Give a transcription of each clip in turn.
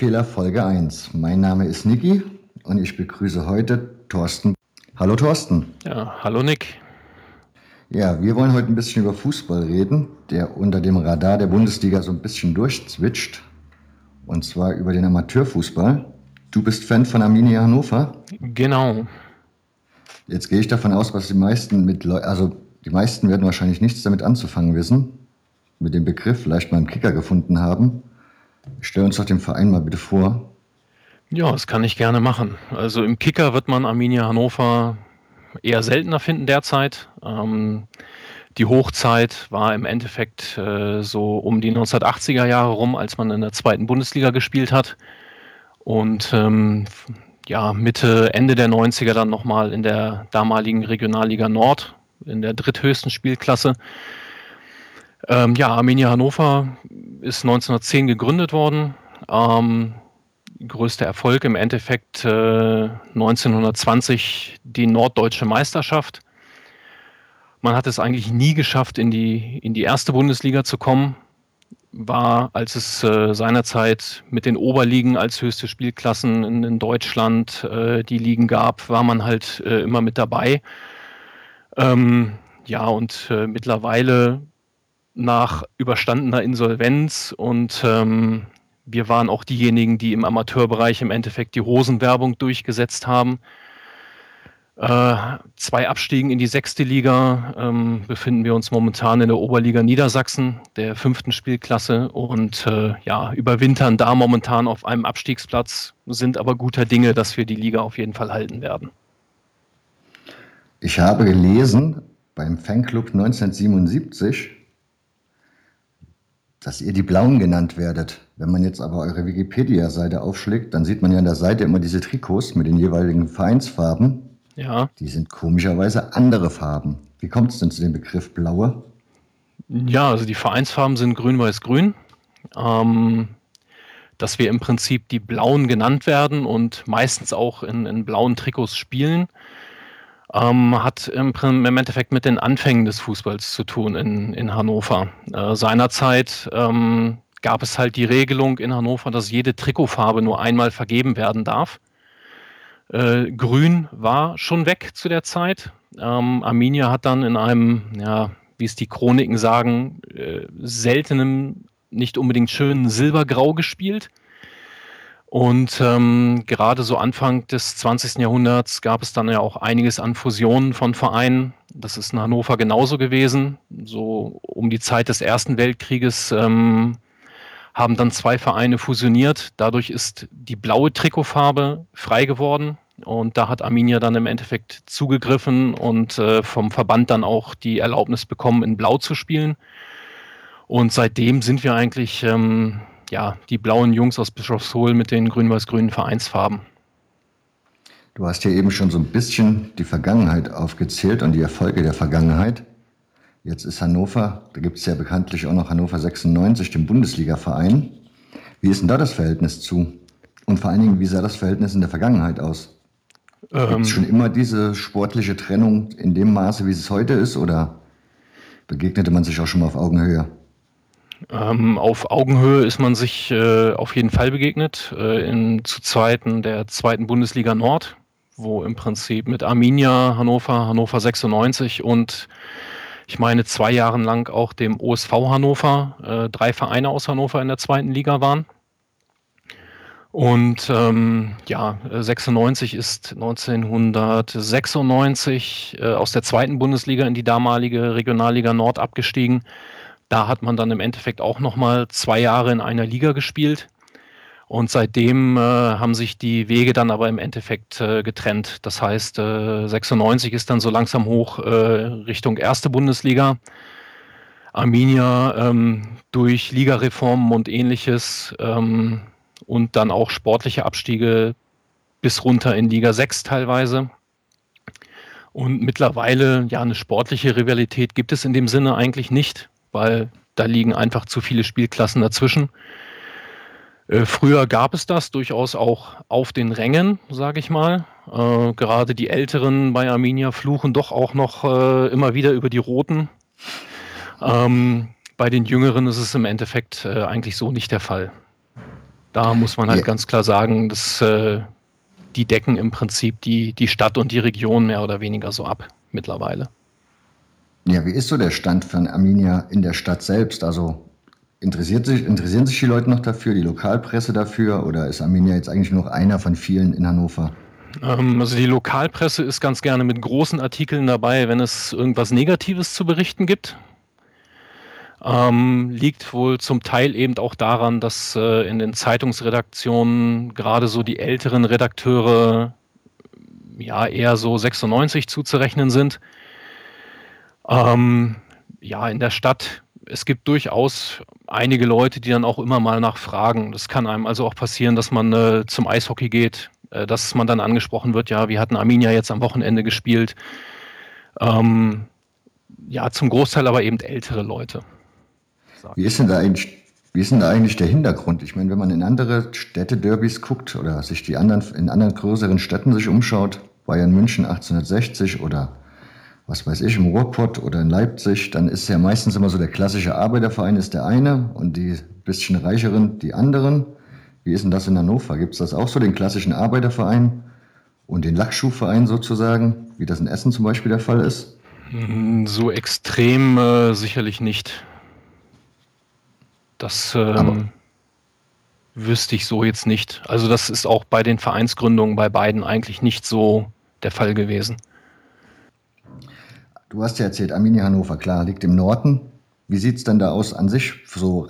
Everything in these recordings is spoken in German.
Hörfehler Folge 1. Mein Name ist Niki und ich begrüße heute Thorsten. Hallo Thorsten. Ja, hallo Nick. Ja, wir wollen heute ein bisschen über Fußball reden, der unter dem Radar der Bundesliga so ein bisschen durchzwitscht. Und zwar über den Amateurfußball. Du bist Fan von Arminia Hannover? Genau. Jetzt gehe ich davon aus, was die meisten mit, Leu also die meisten werden wahrscheinlich nichts damit anzufangen wissen, mit dem Begriff vielleicht mal im Kicker gefunden haben. Stell uns doch den Verein mal bitte vor. Ja, das kann ich gerne machen. Also im Kicker wird man Arminia Hannover eher seltener finden derzeit. Ähm, die Hochzeit war im Endeffekt äh, so um die 1980er Jahre rum, als man in der zweiten Bundesliga gespielt hat. Und ähm, ja, Mitte, Ende der 90er dann nochmal in der damaligen Regionalliga Nord, in der dritthöchsten Spielklasse. Ähm, ja, Arminia Hannover ist 1910 gegründet worden. Ähm, größter Erfolg im Endeffekt äh, 1920 die norddeutsche Meisterschaft. Man hat es eigentlich nie geschafft, in die, in die erste Bundesliga zu kommen. War, als es äh, seinerzeit mit den Oberligen als höchste Spielklassen in, in Deutschland äh, die Ligen gab, war man halt äh, immer mit dabei. Ähm, ja, und äh, mittlerweile nach überstandener Insolvenz und ähm, wir waren auch diejenigen, die im Amateurbereich im Endeffekt die Hosenwerbung durchgesetzt haben. Äh, zwei Abstiegen in die sechste Liga ähm, befinden wir uns momentan in der Oberliga Niedersachsen, der fünften Spielklasse und äh, ja, überwintern da momentan auf einem Abstiegsplatz, sind aber guter Dinge, dass wir die Liga auf jeden Fall halten werden. Ich habe gelesen beim Fanclub 1977, dass ihr die Blauen genannt werdet. Wenn man jetzt aber eure Wikipedia-Seite aufschlägt, dann sieht man ja an der Seite immer diese Trikots mit den jeweiligen Vereinsfarben. Ja. Die sind komischerweise andere Farben. Wie kommt es denn zu dem Begriff Blaue? Ja, also die Vereinsfarben sind grün-weiß-grün. Ähm, dass wir im Prinzip die Blauen genannt werden und meistens auch in, in blauen Trikots spielen ähm, hat im, im, Endeffekt mit den Anfängen des Fußballs zu tun in, in Hannover. Äh, seinerzeit ähm, gab es halt die Regelung in Hannover, dass jede Trikotfarbe nur einmal vergeben werden darf. Äh, Grün war schon weg zu der Zeit. Ähm, Arminia hat dann in einem, ja, wie es die Chroniken sagen, äh, seltenem, nicht unbedingt schönen Silbergrau gespielt. Und ähm, gerade so Anfang des 20. Jahrhunderts gab es dann ja auch einiges an Fusionen von Vereinen. Das ist in Hannover genauso gewesen. So um die Zeit des Ersten Weltkrieges ähm, haben dann zwei Vereine fusioniert. Dadurch ist die blaue Trikotfarbe frei geworden. Und da hat Arminia dann im Endeffekt zugegriffen und äh, vom Verband dann auch die Erlaubnis bekommen, in Blau zu spielen. Und seitdem sind wir eigentlich ähm, ja, die blauen Jungs aus Bischofshohl mit den grün-weiß-grünen Vereinsfarben. Du hast ja eben schon so ein bisschen die Vergangenheit aufgezählt und die Erfolge der Vergangenheit. Jetzt ist Hannover, da gibt es ja bekanntlich auch noch Hannover 96, den Bundesliga-Verein. Wie ist denn da das Verhältnis zu? Und vor allen Dingen, wie sah das Verhältnis in der Vergangenheit aus? Ähm, Gibt es schon immer diese sportliche Trennung in dem Maße, wie es heute ist, oder begegnete man sich auch schon mal auf Augenhöhe? Ähm, auf Augenhöhe ist man sich äh, auf jeden Fall begegnet, äh, in, zu Zeiten der zweiten Bundesliga Nord, wo im Prinzip mit Arminia Hannover, Hannover 96 und ich meine zwei Jahre lang auch dem OSV Hannover, äh, drei Vereine aus Hannover in der zweiten Liga waren. Und ähm, ja, 96 ist 1996 äh, aus der zweiten Bundesliga in die damalige Regionalliga Nord abgestiegen. Da hat man dann im Endeffekt auch nochmal zwei Jahre in einer Liga gespielt. Und seitdem äh, haben sich die Wege dann aber im Endeffekt äh, getrennt. Das heißt, äh, 96 ist dann so langsam hoch äh, Richtung erste Bundesliga. Arminia ähm, durch Ligareformen und ähnliches ähm, und dann auch sportliche Abstiege bis runter in Liga 6 teilweise. Und mittlerweile, ja, eine sportliche Rivalität gibt es in dem Sinne eigentlich nicht weil da liegen einfach zu viele Spielklassen dazwischen. Äh, früher gab es das durchaus auch auf den Rängen, sage ich mal. Äh, gerade die Älteren bei Arminia fluchen doch auch noch äh, immer wieder über die Roten. Ähm, bei den Jüngeren ist es im Endeffekt äh, eigentlich so nicht der Fall. Da muss man halt ja. ganz klar sagen, dass äh, die decken im Prinzip die, die Stadt und die Region mehr oder weniger so ab mittlerweile. Ja, wie ist so der Stand von Arminia in der Stadt selbst? Also interessiert sich, interessieren sich die Leute noch dafür, die Lokalpresse dafür oder ist Arminia jetzt eigentlich nur noch einer von vielen in Hannover? Ähm, also die Lokalpresse ist ganz gerne mit großen Artikeln dabei, wenn es irgendwas Negatives zu berichten gibt. Ähm, liegt wohl zum Teil eben auch daran, dass äh, in den Zeitungsredaktionen gerade so die älteren Redakteure ja eher so 96 zuzurechnen sind. Ähm, ja, in der Stadt, es gibt durchaus einige Leute, die dann auch immer mal nachfragen. Das kann einem also auch passieren, dass man äh, zum Eishockey geht, äh, dass man dann angesprochen wird, ja, wir hatten Arminia jetzt am Wochenende gespielt. Ähm, ja, zum Großteil aber eben ältere Leute. Wie ist denn da eigentlich, wie ist denn da eigentlich der Hintergrund? Ich meine, wenn man in andere Städte-Derbys guckt oder sich die anderen, in anderen größeren Städten sich umschaut, Bayern München 1860 oder was weiß ich, im Ruhrpott oder in Leipzig, dann ist ja meistens immer so der klassische Arbeiterverein ist der eine und die bisschen reicheren die anderen. Wie ist denn das in Hannover? Gibt es das auch so, den klassischen Arbeiterverein und den Lackschuhverein sozusagen, wie das in Essen zum Beispiel der Fall ist? So extrem äh, sicherlich nicht. Das ähm, wüsste ich so jetzt nicht. Also das ist auch bei den Vereinsgründungen bei beiden eigentlich nicht so der Fall gewesen. Du hast ja erzählt, Arminia Hannover, klar, liegt im Norden. Wie sieht es denn da aus an sich? So,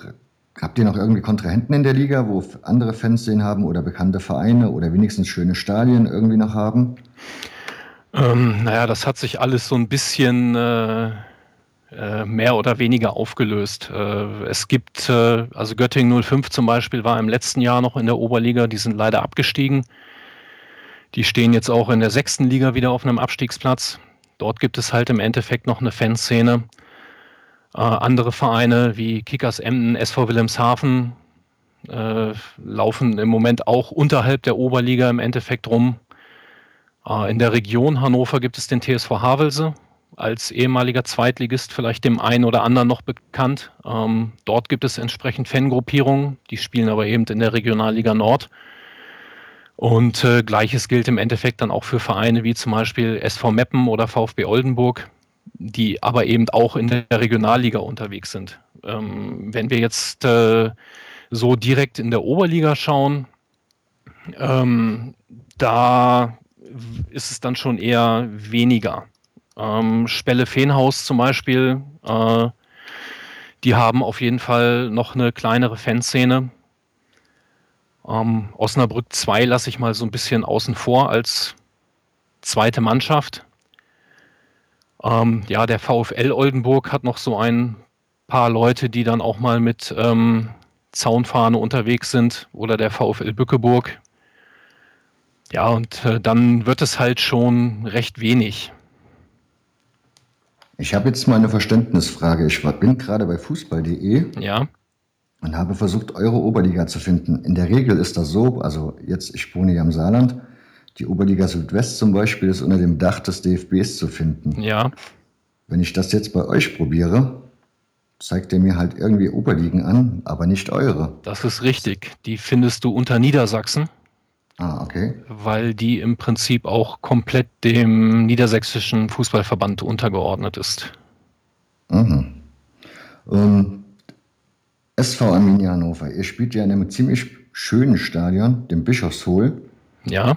habt ihr noch irgendwie Kontrahenten in der Liga, wo andere Fans sehen haben oder bekannte Vereine oder wenigstens schöne Stadien irgendwie noch haben? Ähm, naja, das hat sich alles so ein bisschen äh, äh, mehr oder weniger aufgelöst. Äh, es gibt, äh, also Göttingen 05 zum Beispiel war im letzten Jahr noch in der Oberliga, die sind leider abgestiegen. Die stehen jetzt auch in der sechsten Liga wieder auf einem Abstiegsplatz. Dort gibt es halt im Endeffekt noch eine Fanszene. Äh, andere Vereine wie Kickers Emden, SV Wilhelmshaven äh, laufen im Moment auch unterhalb der Oberliga im Endeffekt rum. Äh, in der Region Hannover gibt es den TSV Havelse, als ehemaliger Zweitligist vielleicht dem einen oder anderen noch bekannt. Ähm, dort gibt es entsprechend Fangruppierungen, die spielen aber eben in der Regionalliga Nord. Und äh, gleiches gilt im Endeffekt dann auch für Vereine wie zum Beispiel SV Meppen oder VfB Oldenburg, die aber eben auch in der Regionalliga unterwegs sind. Ähm, wenn wir jetzt äh, so direkt in der Oberliga schauen, ähm, da ist es dann schon eher weniger. Ähm, Spelle Feenhaus zum Beispiel, äh, die haben auf jeden Fall noch eine kleinere Fanszene. Ähm, Osnabrück 2 lasse ich mal so ein bisschen außen vor als zweite Mannschaft. Ähm, ja, der VfL Oldenburg hat noch so ein paar Leute, die dann auch mal mit ähm, Zaunfahne unterwegs sind oder der VfL Bückeburg. Ja, und äh, dann wird es halt schon recht wenig. Ich habe jetzt mal eine Verständnisfrage. Ich bin gerade bei fußball.de ja. Und habe versucht, eure Oberliga zu finden. In der Regel ist das so, also jetzt, ich wohne ja im Saarland, die Oberliga Südwest zum Beispiel ist unter dem Dach des DFBs zu finden. Ja. Wenn ich das jetzt bei euch probiere, zeigt ihr mir halt irgendwie Oberligen an, aber nicht eure. Das ist richtig. Die findest du unter Niedersachsen. Ah, okay. Weil die im Prinzip auch komplett dem niedersächsischen Fußballverband untergeordnet ist. Mhm. Ähm, SV Arminia Hannover, ihr spielt ja in einem ziemlich schönen Stadion, dem Bischofshohl. Ja.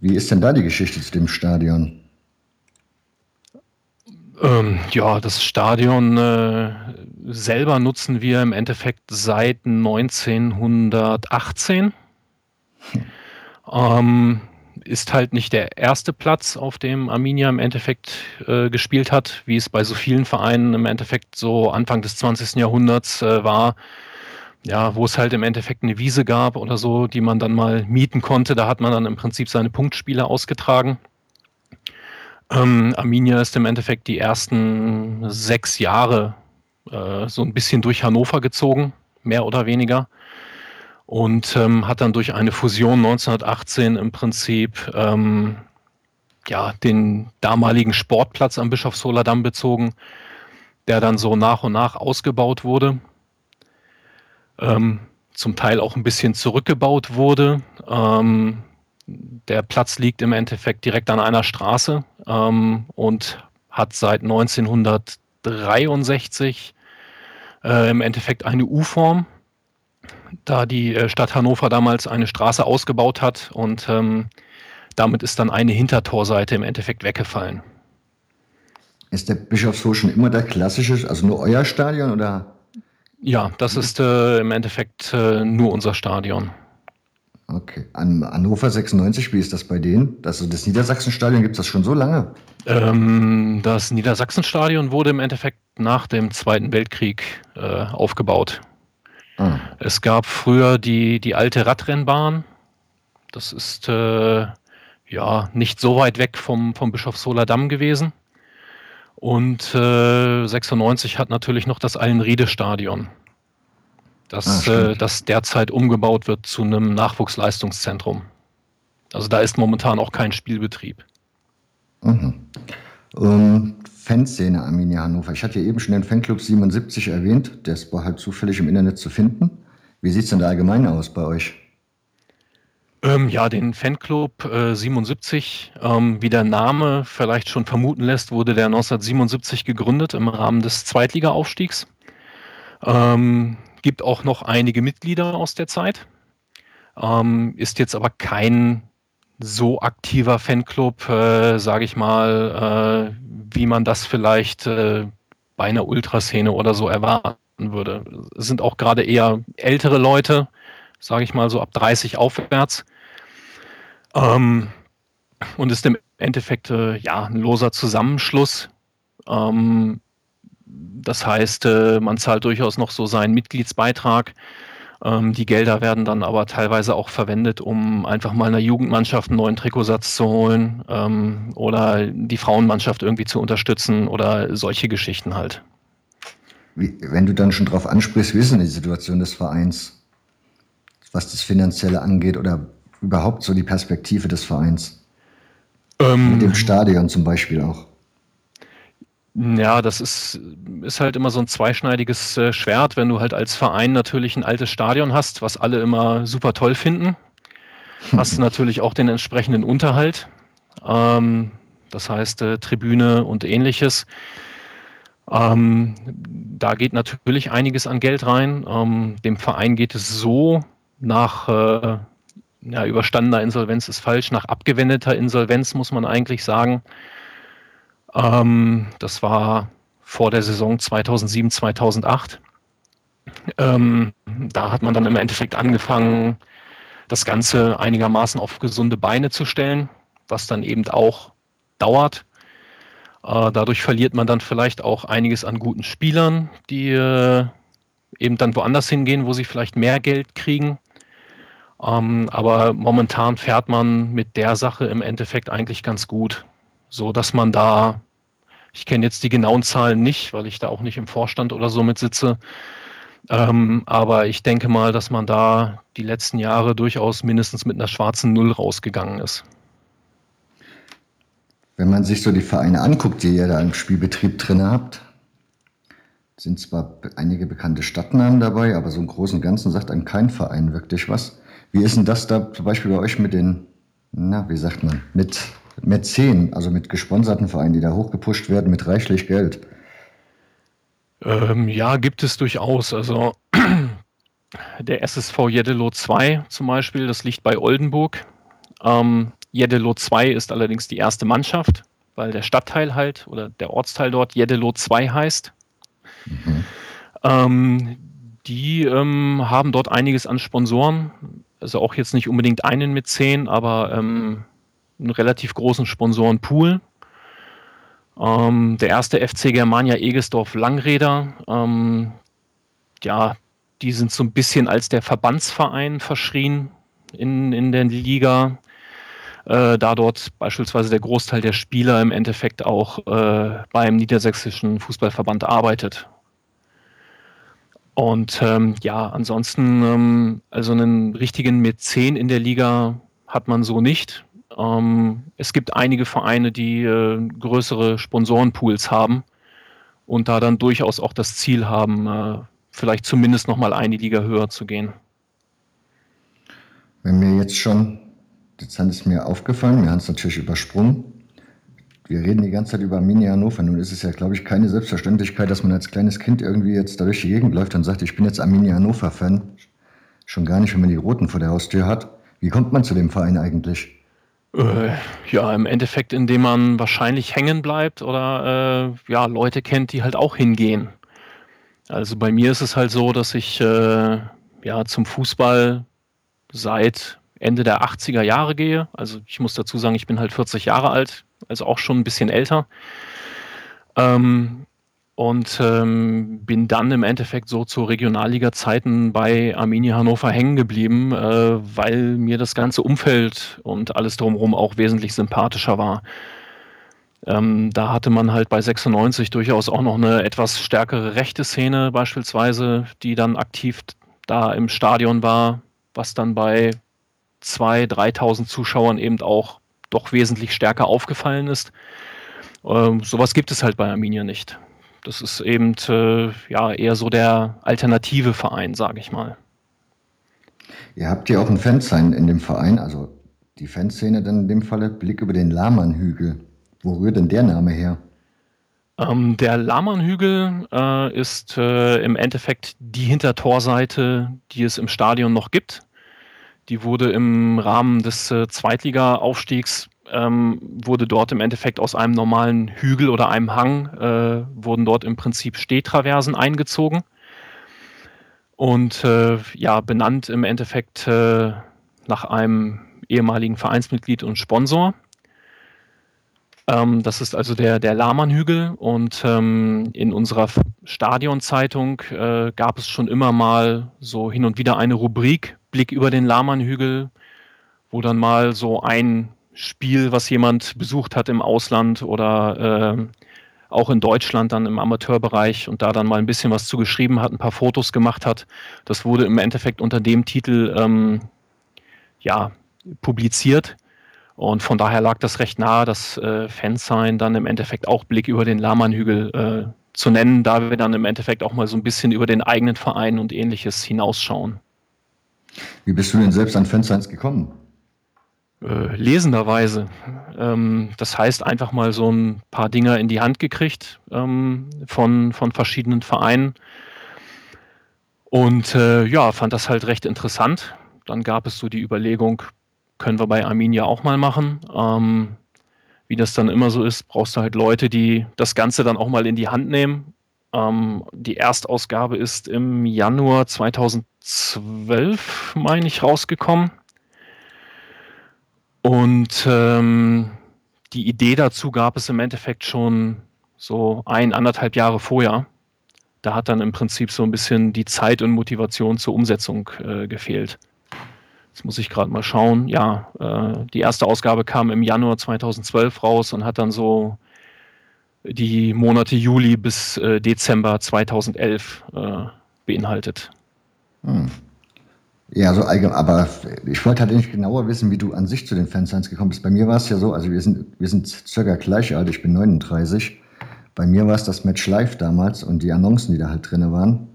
Wie ist denn da die Geschichte zu dem Stadion? Ähm, ja, das Stadion äh, selber nutzen wir im Endeffekt seit 1918. Ähm, ist halt nicht der erste Platz, auf dem Arminia im Endeffekt äh, gespielt hat, wie es bei so vielen Vereinen im Endeffekt so Anfang des 20. Jahrhunderts äh, war. Ja, wo es halt im Endeffekt eine Wiese gab oder so, die man dann mal mieten konnte. Da hat man dann im Prinzip seine Punktspiele ausgetragen. Ähm, Arminia ist im Endeffekt die ersten sechs Jahre äh, so ein bisschen durch Hannover gezogen, mehr oder weniger und ähm, hat dann durch eine Fusion 1918 im Prinzip ähm, ja, den damaligen Sportplatz am Bischofsholer Damm bezogen, der dann so nach und nach ausgebaut wurde. Ähm, zum Teil auch ein bisschen zurückgebaut wurde. Ähm, der Platz liegt im Endeffekt direkt an einer Straße ähm, und hat seit 1963 äh, im Endeffekt eine U-Form, da die äh, Stadt Hannover damals eine Straße ausgebaut hat und ähm, damit ist dann eine Hintertorseite im Endeffekt weggefallen. Ist der Bischofshof schon immer der klassische, also nur euer Stadion oder? Ja, das ist äh, im Endeffekt äh, nur unser Stadion. Okay. An Hannover 96, wie ist das bei denen? Also das Niedersachsenstadion gibt es das schon so lange? Ähm, das Niedersachsenstadion wurde im Endeffekt nach dem Zweiten Weltkrieg äh, aufgebaut. Ah. Es gab früher die, die alte Radrennbahn. Das ist äh, ja nicht so weit weg vom, vom Bischofsholer Damm gewesen. Und äh, 96 hat natürlich noch das Allenriede-Stadion, das, ah, äh, das derzeit umgebaut wird zu einem Nachwuchsleistungszentrum. Also da ist momentan auch kein Spielbetrieb. Mhm. Um, Fanszene Arminia Hannover. Ich hatte ja eben schon den Fanclub 77 erwähnt. Der ist halt zufällig im Internet zu finden. Wie sieht es denn da allgemein aus bei euch? Ähm, ja, den Fanclub äh, 77, ähm, wie der Name vielleicht schon vermuten lässt, wurde der 1977 gegründet im Rahmen des Zweitliga-Aufstiegs. Ähm, gibt auch noch einige Mitglieder aus der Zeit. Ähm, ist jetzt aber kein so aktiver Fanclub, äh, sage ich mal, äh, wie man das vielleicht äh, bei einer Ultraszene oder so erwarten würde. Es sind auch gerade eher ältere Leute, sage ich mal so ab 30 aufwärts. Ähm, und ist im Endeffekt äh, ja ein loser Zusammenschluss. Ähm, das heißt, äh, man zahlt durchaus noch so seinen Mitgliedsbeitrag. Ähm, die Gelder werden dann aber teilweise auch verwendet, um einfach mal einer Jugendmannschaft einen neuen Trikotsatz zu holen ähm, oder die Frauenmannschaft irgendwie zu unterstützen oder solche Geschichten halt. Wie, wenn du dann schon drauf ansprichst, wie ist denn die Situation des Vereins, was das Finanzielle angeht oder überhaupt so die Perspektive des Vereins? Ähm, Mit dem Stadion zum Beispiel auch. Ja, das ist, ist halt immer so ein zweischneidiges äh, Schwert, wenn du halt als Verein natürlich ein altes Stadion hast, was alle immer super toll finden. Hast du natürlich auch den entsprechenden Unterhalt. Ähm, das heißt äh, Tribüne und ähnliches. Ähm, da geht natürlich einiges an Geld rein. Ähm, dem Verein geht es so nach äh, ja, überstandener Insolvenz ist falsch, nach abgewendeter Insolvenz muss man eigentlich sagen. Ähm, das war vor der Saison 2007, 2008. Ähm, da hat man dann im Endeffekt angefangen, das Ganze einigermaßen auf gesunde Beine zu stellen, was dann eben auch dauert. Äh, dadurch verliert man dann vielleicht auch einiges an guten Spielern, die äh, eben dann woanders hingehen, wo sie vielleicht mehr Geld kriegen. Ähm, aber momentan fährt man mit der Sache im Endeffekt eigentlich ganz gut, so dass man da, ich kenne jetzt die genauen Zahlen nicht, weil ich da auch nicht im Vorstand oder so mit sitze. Ähm, aber ich denke mal, dass man da die letzten Jahre durchaus mindestens mit einer schwarzen Null rausgegangen ist. Wenn man sich so die Vereine anguckt, die ihr da im Spielbetrieb drin habt, sind zwar einige bekannte Stadtnamen dabei, aber so im Großen und Ganzen sagt einem kein Verein wirklich was. Wie ist denn das da zum Beispiel bei euch mit den, na, wie sagt man, mit Mäzen, also mit gesponserten Vereinen, die da hochgepusht werden mit reichlich Geld? Ähm, ja, gibt es durchaus. Also der SSV Jeddelo 2 zum Beispiel, das liegt bei Oldenburg. Ähm, Jeddelo 2 ist allerdings die erste Mannschaft, weil der Stadtteil halt oder der Ortsteil dort Jeddelo 2 heißt. Mhm. Ähm, die ähm, haben dort einiges an Sponsoren also auch jetzt nicht unbedingt einen mit zehn, aber ähm, einen relativ großen Sponsorenpool. Ähm, der erste FC Germania Egesdorf Langräder, ähm, ja, die sind so ein bisschen als der Verbandsverein verschrien in, in der Liga, äh, da dort beispielsweise der Großteil der Spieler im Endeffekt auch äh, beim Niedersächsischen Fußballverband arbeitet. Und ähm, ja, ansonsten, ähm, also einen richtigen Mäzen in der Liga hat man so nicht. Ähm, es gibt einige Vereine, die äh, größere Sponsorenpools haben und da dann durchaus auch das Ziel haben, äh, vielleicht zumindest noch mal eine Liga höher zu gehen. Wenn mir jetzt schon, jetzt ist mir aufgefallen, wir haben es natürlich übersprungen, wir reden die ganze Zeit über Arminia Hannover. Nun ist es ja, glaube ich, keine Selbstverständlichkeit, dass man als kleines Kind irgendwie jetzt da durch die Gegend läuft und sagt, ich bin jetzt Arminia Hannover-Fan. Schon gar nicht, wenn man die Roten vor der Haustür hat. Wie kommt man zu dem Verein eigentlich? Äh, ja, im Endeffekt, indem man wahrscheinlich hängen bleibt oder äh, ja, Leute kennt, die halt auch hingehen. Also bei mir ist es halt so, dass ich äh, ja zum Fußball seit Ende der 80er Jahre gehe. Also ich muss dazu sagen, ich bin halt 40 Jahre alt, also auch schon ein bisschen älter. Ähm, und ähm, bin dann im Endeffekt so zu Regionalliga-Zeiten bei Arminia Hannover hängen geblieben, äh, weil mir das ganze Umfeld und alles drumherum auch wesentlich sympathischer war. Ähm, da hatte man halt bei 96 durchaus auch noch eine etwas stärkere rechte Szene beispielsweise, die dann aktiv da im Stadion war, was dann bei 2.000, 3.000 Zuschauern eben auch doch wesentlich stärker aufgefallen ist. Ähm, sowas gibt es halt bei Arminia nicht. Das ist eben äh, ja eher so der alternative Verein, sage ich mal. Ihr habt ja auch ein Fansign in dem Verein, also die Fanszene dann in dem Falle Blick über den Lahmannhügel. Wo rührt denn der Name her? Ähm, der Lahmannhügel äh, ist äh, im Endeffekt die Hintertorseite, die es im Stadion noch gibt. Die wurde im Rahmen des äh, Zweitliga-Aufstiegs ähm, wurde dort im Endeffekt aus einem normalen Hügel oder einem Hang, äh, wurden dort im Prinzip Stehtraversen eingezogen und äh, ja, benannt im Endeffekt äh, nach einem ehemaligen Vereinsmitglied und Sponsor. Ähm, das ist also der, der Lahmannhügel und ähm, in unserer Stadionzeitung äh, gab es schon immer mal so hin und wieder eine Rubrik, Blick über den Lahmannhügel, wo dann mal so ein Spiel, was jemand besucht hat im Ausland oder äh, auch in Deutschland dann im Amateurbereich und da dann mal ein bisschen was zu geschrieben hat, ein paar Fotos gemacht hat. Das wurde im Endeffekt unter dem Titel ähm, ja, publiziert. Und von daher lag das recht nahe, das äh, Fansign dann im Endeffekt auch Blick über den Lahmannhügel äh, zu nennen, da wir dann im Endeffekt auch mal so ein bisschen über den eigenen Verein und ähnliches hinausschauen. Wie bist du denn selbst an Fansigns gekommen? Äh, lesenderweise. Ähm, das heißt, einfach mal so ein paar Dinger in die Hand gekriegt ähm, von, von verschiedenen Vereinen. Und äh, ja, fand das halt recht interessant. Dann gab es so die Überlegung, können wir bei Arminia auch mal machen. Ähm, wie das dann immer so ist, brauchst du halt Leute, die das Ganze dann auch mal in die Hand nehmen. Ähm, die Erstausgabe ist im Januar 2012, meine ich, rausgekommen. Und ähm, die Idee dazu gab es im Endeffekt schon so ein, anderthalb Jahre vorher. Da hat dann im Prinzip so ein bisschen die Zeit und Motivation zur Umsetzung äh, gefehlt. Jetzt muss ich gerade mal schauen. Ja, äh, die erste Ausgabe kam im Januar 2012 raus und hat dann so die Monate Juli bis äh, Dezember 2011 äh, beinhaltet. Hm. Ja, so allgemein, aber ich wollte halt nicht genauer wissen, wie du an sich zu den Fansigns gekommen bist. Bei mir war es ja so, also wir sind, wir sind circa gleich alt, ich bin 39. Bei mir war es das Match Live damals und die Annoncen, die da halt drin waren,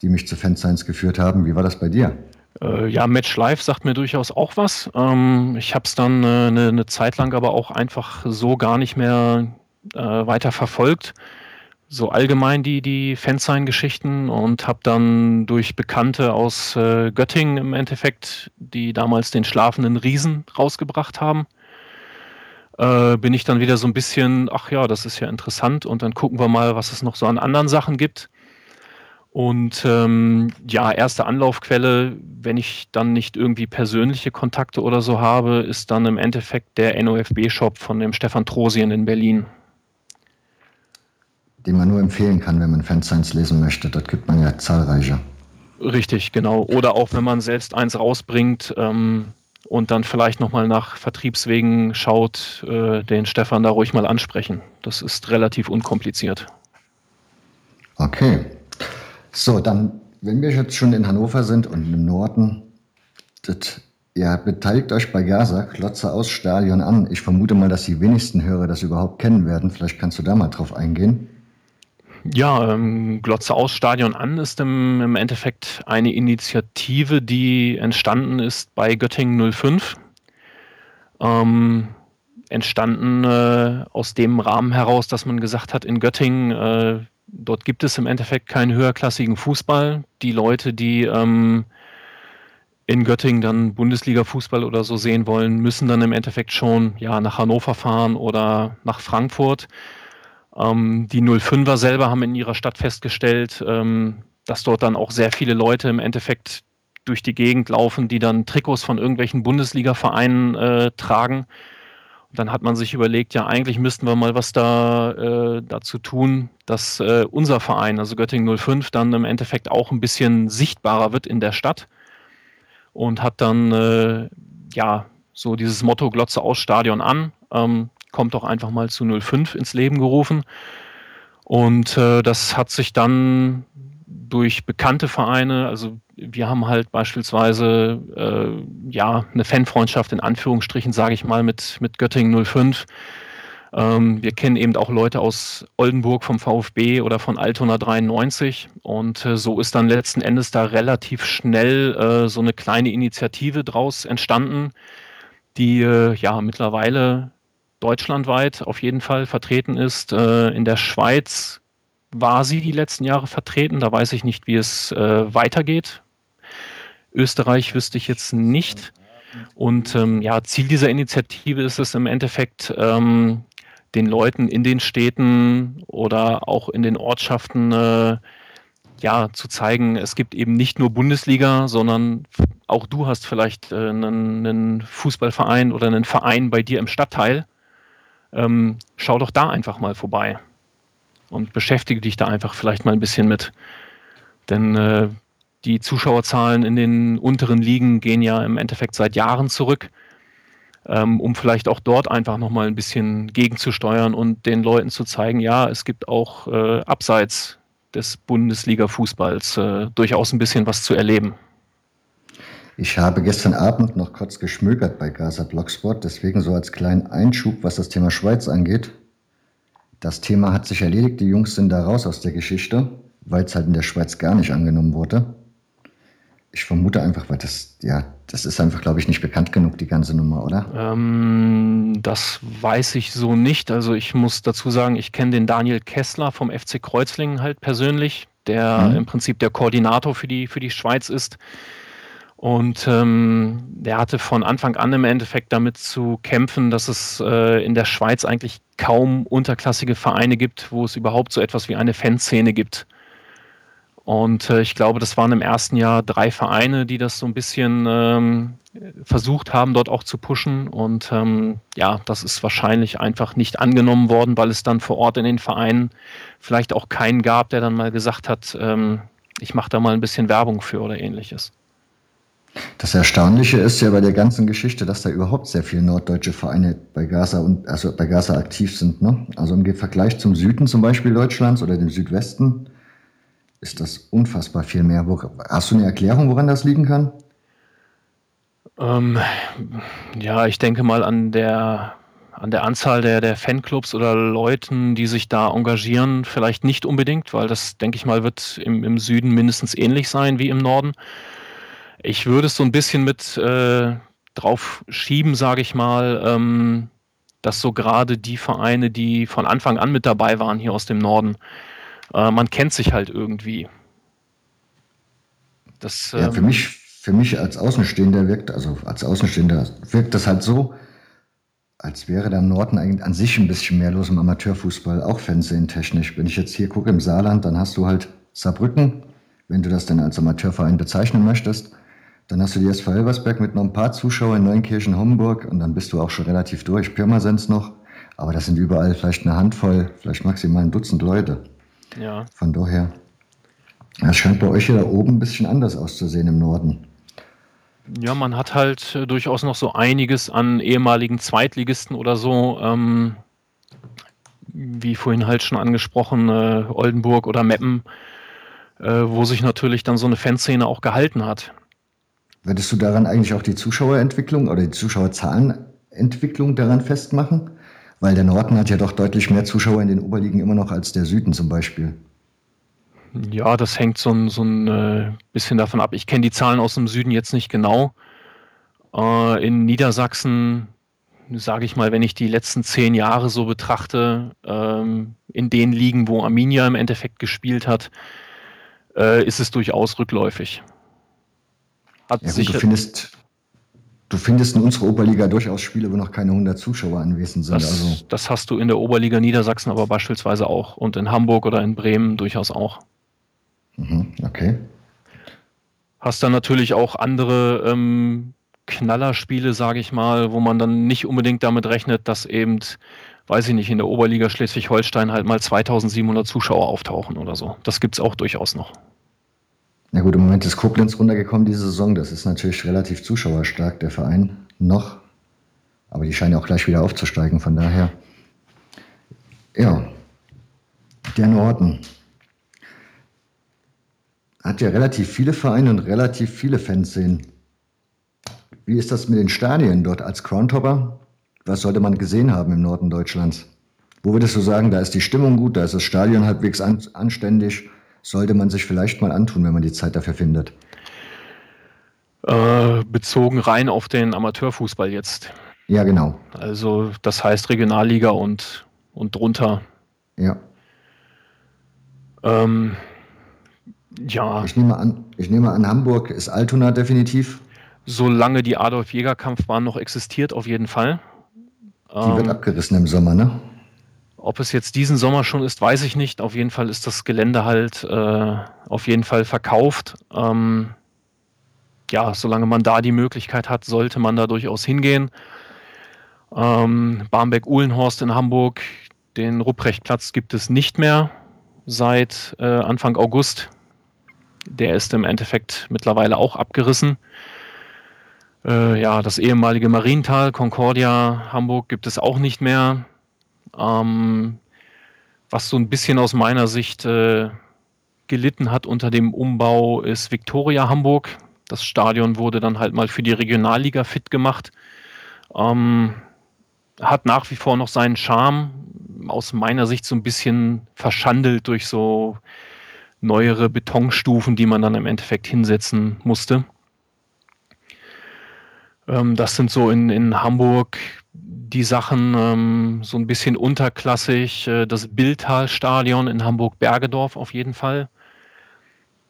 die mich zu Fansigns geführt haben. Wie war das bei dir? Äh, ja, Match Live sagt mir durchaus auch was. Ähm, ich habe es dann äh, eine, eine Zeit lang aber auch einfach so gar nicht mehr äh, weiter verfolgt so allgemein die, die Fansign-Geschichten und habe dann durch Bekannte aus äh, Göttingen im Endeffekt, die damals den schlafenden Riesen rausgebracht haben, äh, bin ich dann wieder so ein bisschen, ach ja, das ist ja interessant und dann gucken wir mal, was es noch so an anderen Sachen gibt. Und ähm, ja, erste Anlaufquelle, wenn ich dann nicht irgendwie persönliche Kontakte oder so habe, ist dann im Endeffekt der NOFB-Shop von dem Stefan Trosien in Berlin den man nur empfehlen kann, wenn man Fansigns lesen möchte. Dort gibt man ja zahlreiche. Richtig, genau. Oder auch wenn man selbst eins rausbringt ähm, und dann vielleicht nochmal nach Vertriebswegen schaut, äh, den Stefan da ruhig mal ansprechen. Das ist relativ unkompliziert. Okay. So, dann, wenn wir jetzt schon in Hannover sind und im Norden, das, ja, beteiligt euch bei Gaza, Klotze aus Stadion an. Ich vermute mal, dass die wenigsten Hörer das überhaupt kennen werden. Vielleicht kannst du da mal drauf eingehen. Ja, ähm, Glotze aus Stadion an ist im, im Endeffekt eine Initiative, die entstanden ist bei Göttingen 05. Ähm, entstanden äh, aus dem Rahmen heraus, dass man gesagt hat, in Göttingen, äh, dort gibt es im Endeffekt keinen höherklassigen Fußball. Die Leute, die ähm, in Göttingen dann Bundesliga-Fußball oder so sehen wollen, müssen dann im Endeffekt schon ja, nach Hannover fahren oder nach Frankfurt. Ähm, die 05er selber haben in ihrer Stadt festgestellt, ähm, dass dort dann auch sehr viele Leute im Endeffekt durch die Gegend laufen, die dann Trikots von irgendwelchen Bundesliga-Vereinen äh, tragen. Und dann hat man sich überlegt, ja, eigentlich müssten wir mal was da äh, dazu tun, dass äh, unser Verein, also Göttingen 05, dann im Endeffekt auch ein bisschen sichtbarer wird in der Stadt. Und hat dann, äh, ja, so dieses Motto Glotze aus Stadion an. Ähm, kommt doch einfach mal zu 05 ins Leben gerufen. Und äh, das hat sich dann durch bekannte Vereine, also wir haben halt beispielsweise äh, ja eine Fanfreundschaft in Anführungsstrichen, sage ich mal, mit, mit Göttingen 05. Ähm, wir kennen eben auch Leute aus Oldenburg vom VfB oder von Altona 93 und äh, so ist dann letzten Endes da relativ schnell äh, so eine kleine Initiative draus entstanden, die äh, ja mittlerweile deutschlandweit auf jeden Fall vertreten ist. Äh, in der Schweiz war sie die letzten Jahre vertreten. Da weiß ich nicht, wie es äh, weitergeht. Österreich wüsste ich jetzt nicht. Und ähm, ja, Ziel dieser Initiative ist es im Endeffekt, ähm, den Leuten in den Städten oder auch in den Ortschaften äh, ja, zu zeigen, es gibt eben nicht nur Bundesliga, sondern auch du hast vielleicht äh, einen, einen Fußballverein oder einen Verein bei dir im Stadtteil ähm, schau doch da einfach mal vorbei und beschäftige dich da einfach vielleicht mal ein bisschen mit. Denn äh, die Zuschauerzahlen in den unteren Ligen gehen ja im Endeffekt seit Jahren zurück, ähm, um vielleicht auch dort einfach nochmal ein bisschen gegenzusteuern und den Leuten zu zeigen, ja, es gibt auch äh, abseits des Bundesliga-Fußballs äh, durchaus ein bisschen was zu erleben. Ich habe gestern Abend noch kurz geschmökert bei Gaza Blogspot, deswegen so als kleinen Einschub, was das Thema Schweiz angeht. Das Thema hat sich erledigt, die Jungs sind da raus aus der Geschichte, weil es halt in der Schweiz gar nicht angenommen wurde. Ich vermute einfach, weil das, ja, das ist einfach, glaube ich, nicht bekannt genug, die ganze Nummer, oder? Ähm, das weiß ich so nicht. Also ich muss dazu sagen, ich kenne den Daniel Kessler vom FC Kreuzlingen halt persönlich, der mhm. im Prinzip der Koordinator für die, für die Schweiz ist. Und ähm, der hatte von Anfang an im Endeffekt damit zu kämpfen, dass es äh, in der Schweiz eigentlich kaum unterklassige Vereine gibt, wo es überhaupt so etwas wie eine Fanszene gibt. Und äh, ich glaube, das waren im ersten Jahr drei Vereine, die das so ein bisschen ähm, versucht haben, dort auch zu pushen. Und ähm, ja, das ist wahrscheinlich einfach nicht angenommen worden, weil es dann vor Ort in den Vereinen vielleicht auch keinen gab, der dann mal gesagt hat, ähm, ich mache da mal ein bisschen Werbung für oder ähnliches. Das Erstaunliche ist ja bei der ganzen Geschichte, dass da überhaupt sehr viele norddeutsche Vereine bei Gaza und also bei Gaza aktiv sind. Ne? Also im Vergleich zum Süden zum Beispiel Deutschlands oder dem Südwesten ist das unfassbar viel mehr. Hast du eine Erklärung, woran das liegen kann? Ähm, ja, ich denke mal an der an der Anzahl der, der Fanclubs oder Leuten, die sich da engagieren, vielleicht nicht unbedingt, weil das, denke ich mal, wird im, im Süden mindestens ähnlich sein wie im Norden. Ich würde es so ein bisschen mit äh, drauf schieben, sage ich mal, ähm, dass so gerade die Vereine, die von Anfang an mit dabei waren hier aus dem Norden, äh, man kennt sich halt irgendwie. Das, ähm, ja, für ähm, mich, für mich als Außenstehender wirkt, also als Außenstehender wirkt das halt so, als wäre da im Norden eigentlich an sich ein bisschen mehr los im Amateurfußball, auch Fernsehentechnisch. Wenn ich jetzt hier gucke im Saarland, dann hast du halt Saarbrücken, wenn du das denn als Amateurverein bezeichnen möchtest. Dann hast du die SV Elversberg mit noch ein paar Zuschauern in Neunkirchen, Homburg und dann bist du auch schon relativ durch. Pirmasens noch. Aber das sind überall vielleicht eine Handvoll, vielleicht maximal ein Dutzend Leute. Ja. Von daher, das scheint bei euch hier da oben ein bisschen anders auszusehen im Norden. Ja, man hat halt äh, durchaus noch so einiges an ehemaligen Zweitligisten oder so. Ähm, wie vorhin halt schon angesprochen, äh, Oldenburg oder Meppen, äh, wo sich natürlich dann so eine Fanszene auch gehalten hat. Würdest du daran eigentlich auch die Zuschauerentwicklung oder die Zuschauerzahlenentwicklung daran festmachen? Weil der Norden hat ja doch deutlich mehr Zuschauer in den Oberligen immer noch als der Süden zum Beispiel. Ja, das hängt so ein, so ein äh, bisschen davon ab. Ich kenne die Zahlen aus dem Süden jetzt nicht genau. Äh, in Niedersachsen, sage ich mal, wenn ich die letzten zehn Jahre so betrachte, ähm, in den Ligen, wo Arminia im Endeffekt gespielt hat, äh, ist es durchaus rückläufig. Hat ja, gut, du findest, du findest in unserer Oberliga durchaus Spiele, wo noch keine 100 Zuschauer anwesend sind. Das, also. das hast du in der Oberliga Niedersachsen aber beispielsweise auch und in Hamburg oder in Bremen durchaus auch. Mhm, okay. Hast dann natürlich auch andere ähm, Knallerspiele, sage ich mal, wo man dann nicht unbedingt damit rechnet, dass eben, weiß ich nicht, in der Oberliga Schleswig-Holstein halt mal 2700 Zuschauer auftauchen oder so. Das gibt es auch durchaus noch. Na gut, im Moment ist Koblenz runtergekommen diese Saison. Das ist natürlich relativ zuschauerstark, der Verein noch. Aber die scheinen auch gleich wieder aufzusteigen, von daher. Ja, der Norden hat ja relativ viele Vereine und relativ viele Fanszenen. Wie ist das mit den Stadien dort als Crowntopper? Was sollte man gesehen haben im Norden Deutschlands? Wo würdest du sagen, da ist die Stimmung gut, da ist das Stadion halbwegs an, anständig? Sollte man sich vielleicht mal antun, wenn man die Zeit dafür findet? Äh, bezogen rein auf den Amateurfußball jetzt. Ja, genau. Also das heißt Regionalliga und, und drunter. Ja. Ähm, ja. Ich nehme an, ich nehme an, Hamburg ist Altona definitiv. Solange die Adolf-Jäger-Kampfbahn noch existiert, auf jeden Fall. Die ähm, wird abgerissen im Sommer, ne? Ob es jetzt diesen Sommer schon ist, weiß ich nicht. Auf jeden Fall ist das Gelände halt äh, auf jeden Fall verkauft. Ähm, ja, solange man da die Möglichkeit hat, sollte man da durchaus hingehen. Ähm, Barmbek-Uhlenhorst in Hamburg, den Rupprechtplatz gibt es nicht mehr seit äh, Anfang August. Der ist im Endeffekt mittlerweile auch abgerissen. Äh, ja, das ehemalige Mariental, Concordia, Hamburg gibt es auch nicht mehr. Ähm, was so ein bisschen aus meiner Sicht äh, gelitten hat unter dem Umbau ist Viktoria Hamburg. Das Stadion wurde dann halt mal für die Regionalliga fit gemacht. Ähm, hat nach wie vor noch seinen Charme, aus meiner Sicht so ein bisschen verschandelt durch so neuere Betonstufen, die man dann im Endeffekt hinsetzen musste. Ähm, das sind so in, in Hamburg die Sachen ähm, so ein bisschen unterklassig. Äh, das Billtal-Stadion in Hamburg-Bergedorf auf jeden Fall.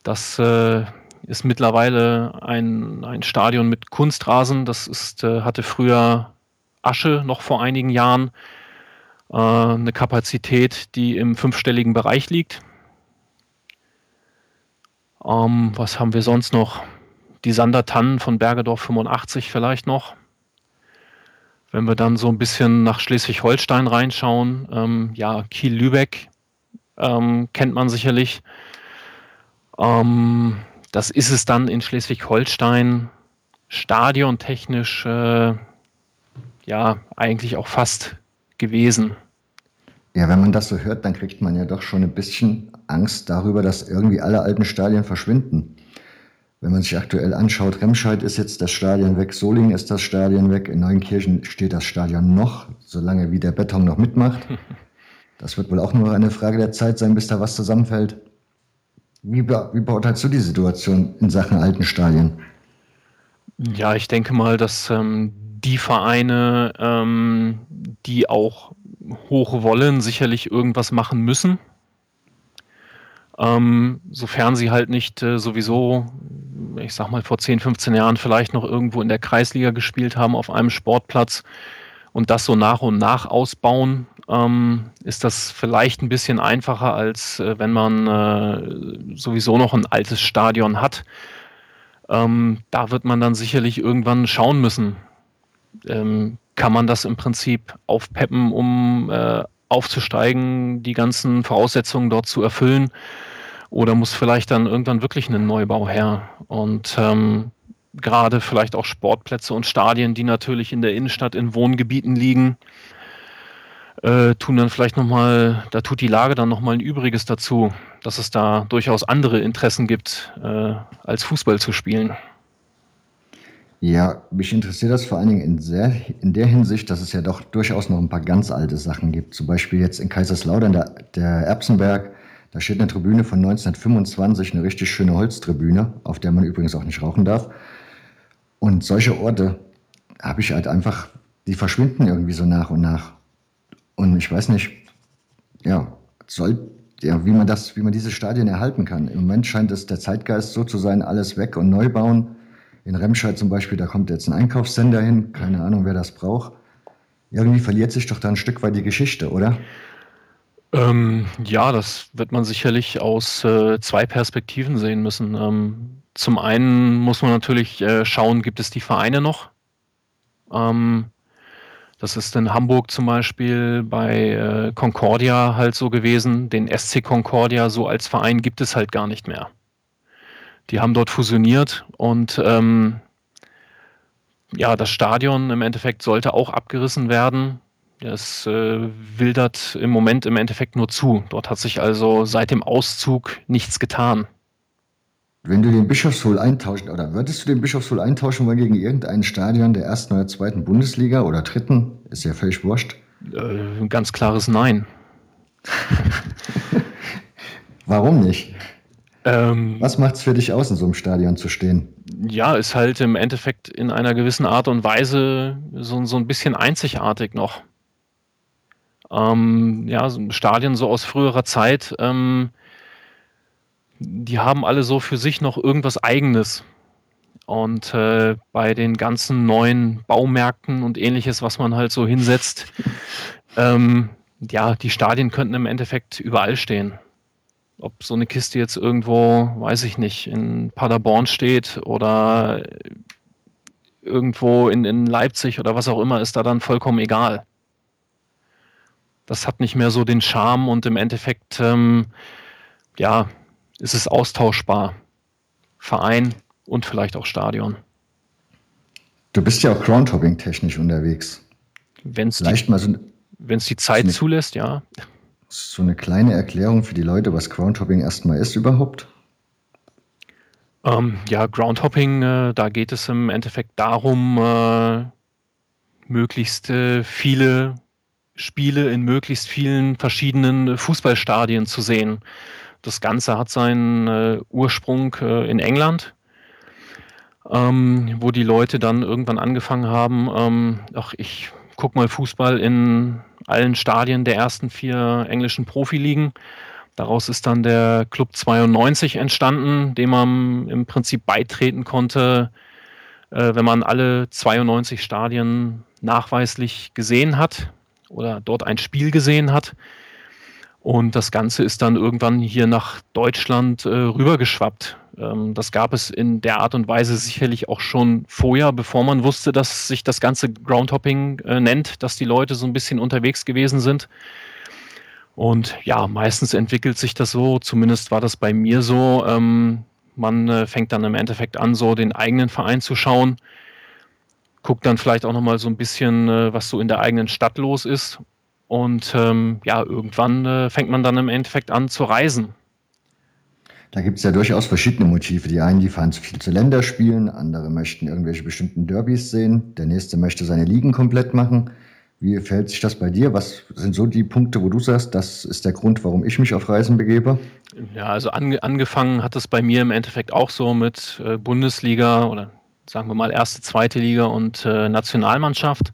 Das äh, ist mittlerweile ein, ein Stadion mit Kunstrasen. Das ist, äh, hatte früher Asche noch vor einigen Jahren. Äh, eine Kapazität, die im fünfstelligen Bereich liegt. Ähm, was haben wir sonst noch? Die Sandertannen von Bergedorf 85 vielleicht noch. Wenn wir dann so ein bisschen nach Schleswig-Holstein reinschauen, ähm, ja, Kiel-Lübeck ähm, kennt man sicherlich. Ähm, das ist es dann in Schleswig-Holstein stadiontechnisch äh, ja eigentlich auch fast gewesen. Ja, wenn man das so hört, dann kriegt man ja doch schon ein bisschen Angst darüber, dass irgendwie alle alten Stadien verschwinden. Wenn man sich aktuell anschaut, Remscheid ist jetzt das Stadion weg, Solingen ist das Stadion weg, in Neunkirchen steht das Stadion noch, solange wie der Beton noch mitmacht. Das wird wohl auch nur eine Frage der Zeit sein, bis da was zusammenfällt. Wie, wie beurteilst du die Situation in Sachen alten Stadien? Ja, ich denke mal, dass ähm, die Vereine, ähm, die auch hoch wollen, sicherlich irgendwas machen müssen. Ähm, sofern sie halt nicht äh, sowieso, ich sag mal, vor 10, 15 Jahren vielleicht noch irgendwo in der Kreisliga gespielt haben auf einem Sportplatz und das so nach und nach ausbauen, ähm, ist das vielleicht ein bisschen einfacher, als äh, wenn man äh, sowieso noch ein altes Stadion hat. Ähm, da wird man dann sicherlich irgendwann schauen müssen, ähm, kann man das im Prinzip aufpeppen, um äh, aufzusteigen, die ganzen Voraussetzungen dort zu erfüllen? Oder muss vielleicht dann irgendwann wirklich ein Neubau her? Und ähm, gerade vielleicht auch Sportplätze und Stadien, die natürlich in der Innenstadt in Wohngebieten liegen, äh, tun dann vielleicht nochmal, da tut die Lage dann nochmal ein Übriges dazu, dass es da durchaus andere Interessen gibt, äh, als Fußball zu spielen. Ja, mich interessiert das vor allen Dingen in, sehr, in der Hinsicht, dass es ja doch durchaus noch ein paar ganz alte Sachen gibt. Zum Beispiel jetzt in Kaiserslautern, der, der Erbsenberg, Da steht eine Tribüne von 1925, eine richtig schöne Holztribüne, auf der man übrigens auch nicht rauchen darf. Und solche Orte habe ich halt einfach, die verschwinden irgendwie so nach und nach. Und ich weiß nicht, ja, soll, ja, wie man das, wie man diese Stadien erhalten kann. Im Moment scheint es der Zeitgeist so zu sein, alles weg und neu bauen. In Remscheid zum Beispiel, da kommt jetzt ein Einkaufssender hin, keine Ahnung, wer das braucht. Irgendwie verliert sich doch da ein Stück weit die Geschichte, oder? Ähm, ja, das wird man sicherlich aus äh, zwei Perspektiven sehen müssen. Ähm, zum einen muss man natürlich äh, schauen, gibt es die Vereine noch? Ähm, das ist in Hamburg zum Beispiel bei äh, Concordia halt so gewesen. Den SC Concordia so als Verein gibt es halt gar nicht mehr. Die haben dort fusioniert und ähm, ja, das Stadion im Endeffekt sollte auch abgerissen werden. Es äh, wildert im Moment im Endeffekt nur zu. Dort hat sich also seit dem Auszug nichts getan. Wenn du den Bischofshof eintauschen, oder würdest du den Bischofshof eintauschen wollen gegen irgendein Stadion der ersten oder zweiten Bundesliga oder dritten? Ist ja völlig wurscht. Äh, ganz klares Nein. Warum nicht? Ähm, Was macht es für dich aus, in so einem Stadion zu stehen? Ja, ist halt im Endeffekt in einer gewissen Art und Weise so, so ein bisschen einzigartig noch. Ähm, ja, Stadien so aus früherer Zeit. Ähm, die haben alle so für sich noch irgendwas Eigenes. Und äh, bei den ganzen neuen Baumärkten und ähnliches, was man halt so hinsetzt, ähm, ja, die Stadien könnten im Endeffekt überall stehen. Ob so eine Kiste jetzt irgendwo, weiß ich nicht, in Paderborn steht oder irgendwo in, in Leipzig oder was auch immer, ist da dann vollkommen egal. Das hat nicht mehr so den Charme und im Endeffekt, ähm, ja, ist es austauschbar. Verein und vielleicht auch Stadion. Du bist ja auch Groundhopping technisch unterwegs. Wenn es die, so die Zeit so zulässt, ja. So eine kleine Erklärung für die Leute, was Groundhopping erstmal ist überhaupt? Ähm, ja, Groundhopping, äh, da geht es im Endeffekt darum, äh, möglichst äh, viele Spiele in möglichst vielen verschiedenen Fußballstadien zu sehen. Das Ganze hat seinen äh, Ursprung äh, in England, ähm, wo die Leute dann irgendwann angefangen haben, ähm, ach, ich gucke mal Fußball in allen Stadien der ersten vier englischen Profiligen. Daraus ist dann der Club 92 entstanden, dem man im Prinzip beitreten konnte, äh, wenn man alle 92 Stadien nachweislich gesehen hat oder dort ein Spiel gesehen hat. Und das Ganze ist dann irgendwann hier nach Deutschland äh, rübergeschwappt. Ähm, das gab es in der Art und Weise sicherlich auch schon vorher, bevor man wusste, dass sich das ganze Groundhopping äh, nennt, dass die Leute so ein bisschen unterwegs gewesen sind. Und ja, meistens entwickelt sich das so, zumindest war das bei mir so. Ähm, man äh, fängt dann im Endeffekt an, so den eigenen Verein zu schauen, guckt dann vielleicht auch nochmal so ein bisschen, äh, was so in der eigenen Stadt los ist und ähm, ja, irgendwann äh, fängt man dann im Endeffekt an zu reisen. Da gibt es ja durchaus verschiedene Motive. Die einen, die fahren zu viel zu Länderspielen, andere möchten irgendwelche bestimmten Derbys sehen, der nächste möchte seine Ligen komplett machen. Wie verhält sich das bei dir? Was sind so die Punkte, wo du sagst, das ist der Grund, warum ich mich auf Reisen begebe? Ja, also ange angefangen hat es bei mir im Endeffekt auch so mit äh, Bundesliga oder sagen wir mal erste, zweite Liga und äh, Nationalmannschaft.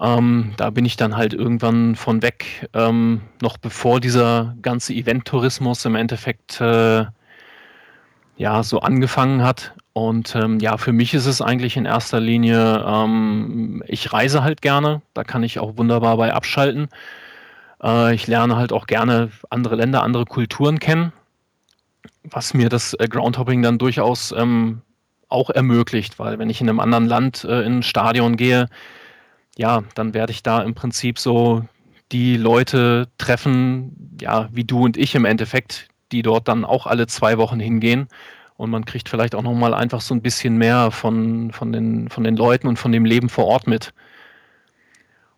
Ähm, da bin ich dann halt irgendwann von weg, ähm, noch bevor dieser ganze Event-Tourismus im Endeffekt äh, ja so angefangen hat. Und ähm, ja, für mich ist es eigentlich in erster Linie, ähm, ich reise halt gerne, da kann ich auch wunderbar bei abschalten. Äh, ich lerne halt auch gerne andere Länder, andere Kulturen kennen, was mir das äh, Groundhopping dann durchaus ähm, auch ermöglicht, weil wenn ich in einem anderen Land äh, in ein Stadion gehe, ja, dann werde ich da im Prinzip so die Leute treffen, ja, wie du und ich im Endeffekt, die dort dann auch alle zwei Wochen hingehen. Und man kriegt vielleicht auch nochmal einfach so ein bisschen mehr von, von, den, von den Leuten und von dem Leben vor Ort mit.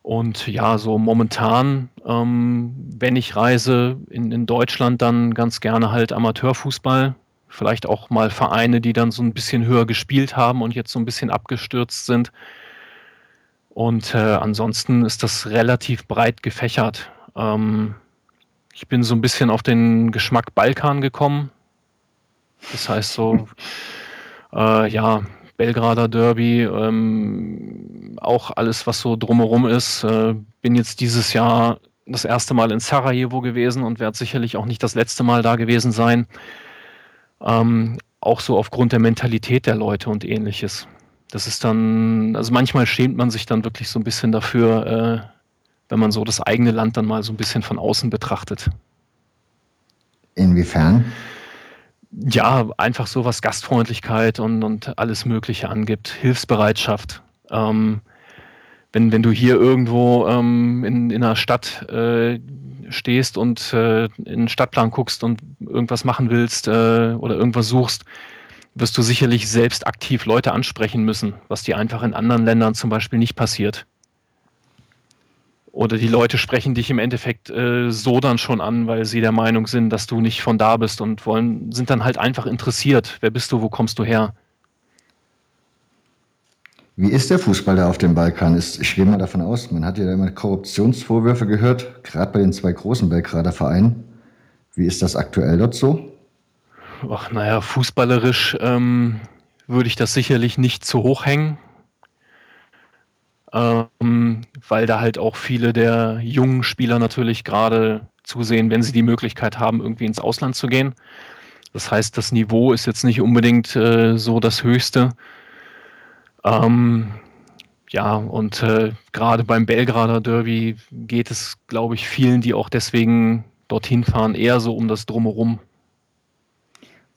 Und ja, so momentan, ähm, wenn ich reise in, in Deutschland, dann ganz gerne halt Amateurfußball. Vielleicht auch mal Vereine, die dann so ein bisschen höher gespielt haben und jetzt so ein bisschen abgestürzt sind. Und äh, ansonsten ist das relativ breit gefächert. Ähm, ich bin so ein bisschen auf den Geschmack Balkan gekommen. Das heißt so, äh, ja, Belgrader Derby, ähm, auch alles, was so drumherum ist. Äh, bin jetzt dieses Jahr das erste Mal in Sarajevo gewesen und werde sicherlich auch nicht das letzte Mal da gewesen sein. Ähm, auch so aufgrund der Mentalität der Leute und ähnliches. Das ist dann, also manchmal schämt man sich dann wirklich so ein bisschen dafür, äh, wenn man so das eigene Land dann mal so ein bisschen von außen betrachtet. Inwiefern? Ja, einfach so was Gastfreundlichkeit und, und alles Mögliche angibt, Hilfsbereitschaft. Ähm, wenn, wenn du hier irgendwo ähm, in, in einer Stadt äh, stehst und äh, in den Stadtplan guckst und irgendwas machen willst äh, oder irgendwas suchst, wirst du sicherlich selbst aktiv Leute ansprechen müssen, was dir einfach in anderen Ländern zum Beispiel nicht passiert. Oder die Leute sprechen dich im Endeffekt äh, so dann schon an, weil sie der Meinung sind, dass du nicht von da bist und wollen, sind dann halt einfach interessiert. Wer bist du, wo kommst du her? Wie ist der Fußball da auf dem Balkan? Ich gehe mal davon aus, man hat ja immer Korruptionsvorwürfe gehört, gerade bei den zwei großen Belgrader Vereinen. Wie ist das aktuell dort so? Ach, naja, fußballerisch ähm, würde ich das sicherlich nicht zu hoch hängen ähm, weil da halt auch viele der jungen Spieler natürlich gerade zusehen, wenn sie die Möglichkeit haben, irgendwie ins Ausland zu gehen. Das heißt, das Niveau ist jetzt nicht unbedingt äh, so das höchste. Ähm, ja, und äh, gerade beim Belgrader Derby geht es, glaube ich, vielen, die auch deswegen dorthin fahren, eher so um das Drumherum.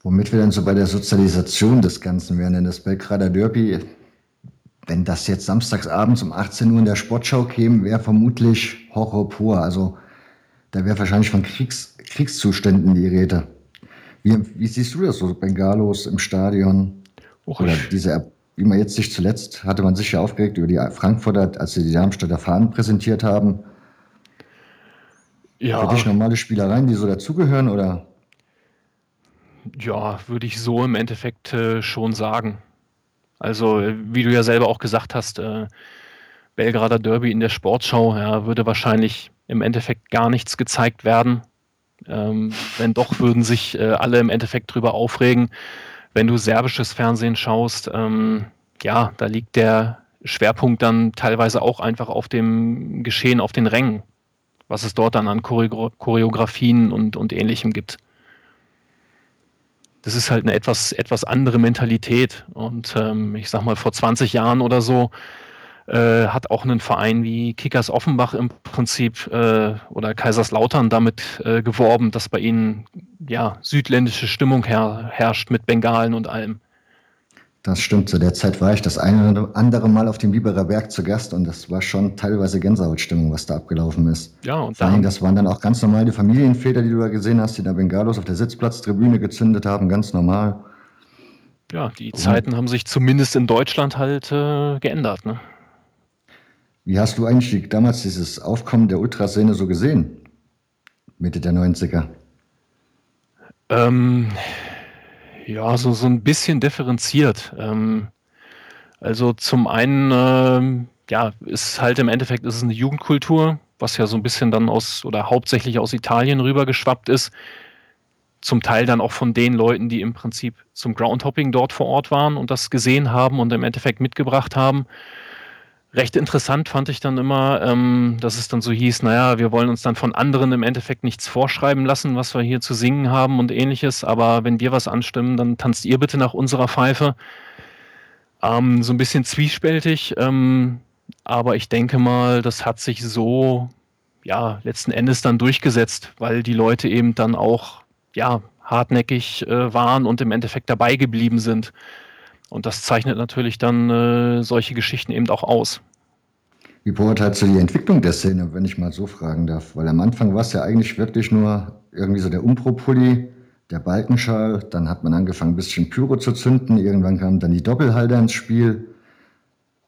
Womit wir dann so bei der Sozialisation des Ganzen wären, denn das Belgrader Derby wenn das jetzt samstagsabends um 18 Uhr in der Sportschau käme, wäre vermutlich Horror pur. Also da wäre wahrscheinlich von Kriegs, Kriegszuständen die Rede. Wie, wie, siehst du das so, Bengalos im Stadion? Och, Oder diese, wie man jetzt sich zuletzt, hatte man sich ja aufgeregt über die Frankfurter, als sie die Darmstädter Fahnen präsentiert haben. Ja. Für dich normale Spielereien, die so dazugehören, oder? Ja, würde ich so im Endeffekt äh, schon sagen. Also, wie du ja selber auch gesagt hast, äh, Belgrader Derby in der Sportschau, ja, würde wahrscheinlich im Endeffekt gar nichts gezeigt werden. Ähm, wenn doch, würden sich äh, alle im Endeffekt drüber aufregen. Wenn du serbisches Fernsehen schaust, ähm, ja, da liegt der Schwerpunkt dann teilweise auch einfach auf dem Geschehen auf den Rängen, was es dort dann an Choreografien und, und ähnlichem gibt das ist halt eine etwas, etwas andere Mentalität. Und ähm, ich sag mal, vor 20 Jahren oder so äh, hat auch ein Verein wie Kickers Offenbach im Prinzip äh, oder Kaiserslautern damit äh, geworben, dass bei ihnen ja südländische Stimmung her herrscht mit Bengalen und allem. Das stimmt. Zu der Zeit war ich das eine oder andere Mal auf dem Biberer Berg zu Gast und das war schon teilweise Gänsehautstimmung, was da abgelaufen ist. Ja, und Vor allem, das waren dann auch ganz normale Familienväter, die du da gesehen hast, die da Bengalos auf der Sitzplatztribüne gezündet haben, ganz normal. Ja, die und Zeiten haben sich zumindest in Deutschland halt äh, geändert. Ne? Wie hast du eigentlich damals dieses Aufkommen der Ultraszene so gesehen? Mitte der 90er? Ähm, ja, so, so ein bisschen differenziert. Ähm, also zum einen, ähm, ja, ist halt im Endeffekt ist es eine Jugendkultur, was ja so ein bisschen dann aus oder hauptsächlich aus Italien rübergeschwappt ist. Zum Teil dann auch von den Leuten, die im Prinzip zum Groundhopping dort vor Ort waren und das gesehen haben und im Endeffekt mitgebracht haben recht interessant fand ich dann immer, ähm, dass es dann so hieß, naja, wir wollen uns dann von anderen im Endeffekt nichts vorschreiben lassen, was wir hier zu singen haben und ähnliches, aber wenn wir was anstimmen, dann tanzt ihr bitte nach unserer Pfeife. Ähm, so ein bisschen zwiespältig, ähm, aber ich denke mal, das hat sich so, ja, letzten Endes dann durchgesetzt, weil die Leute eben dann auch, ja, hartnäckig äh, waren und im Endeffekt dabei geblieben sind. Und das zeichnet natürlich dann äh, solche Geschichten eben auch aus. Wie beurteilst du die Entwicklung der Szene, wenn ich mal so fragen darf? Weil am Anfang war es ja eigentlich wirklich nur irgendwie so der Umpro-Pulli, der Balkenschal, dann hat man angefangen, ein bisschen Pyro zu zünden, irgendwann kamen dann die Doppelhalter ins Spiel,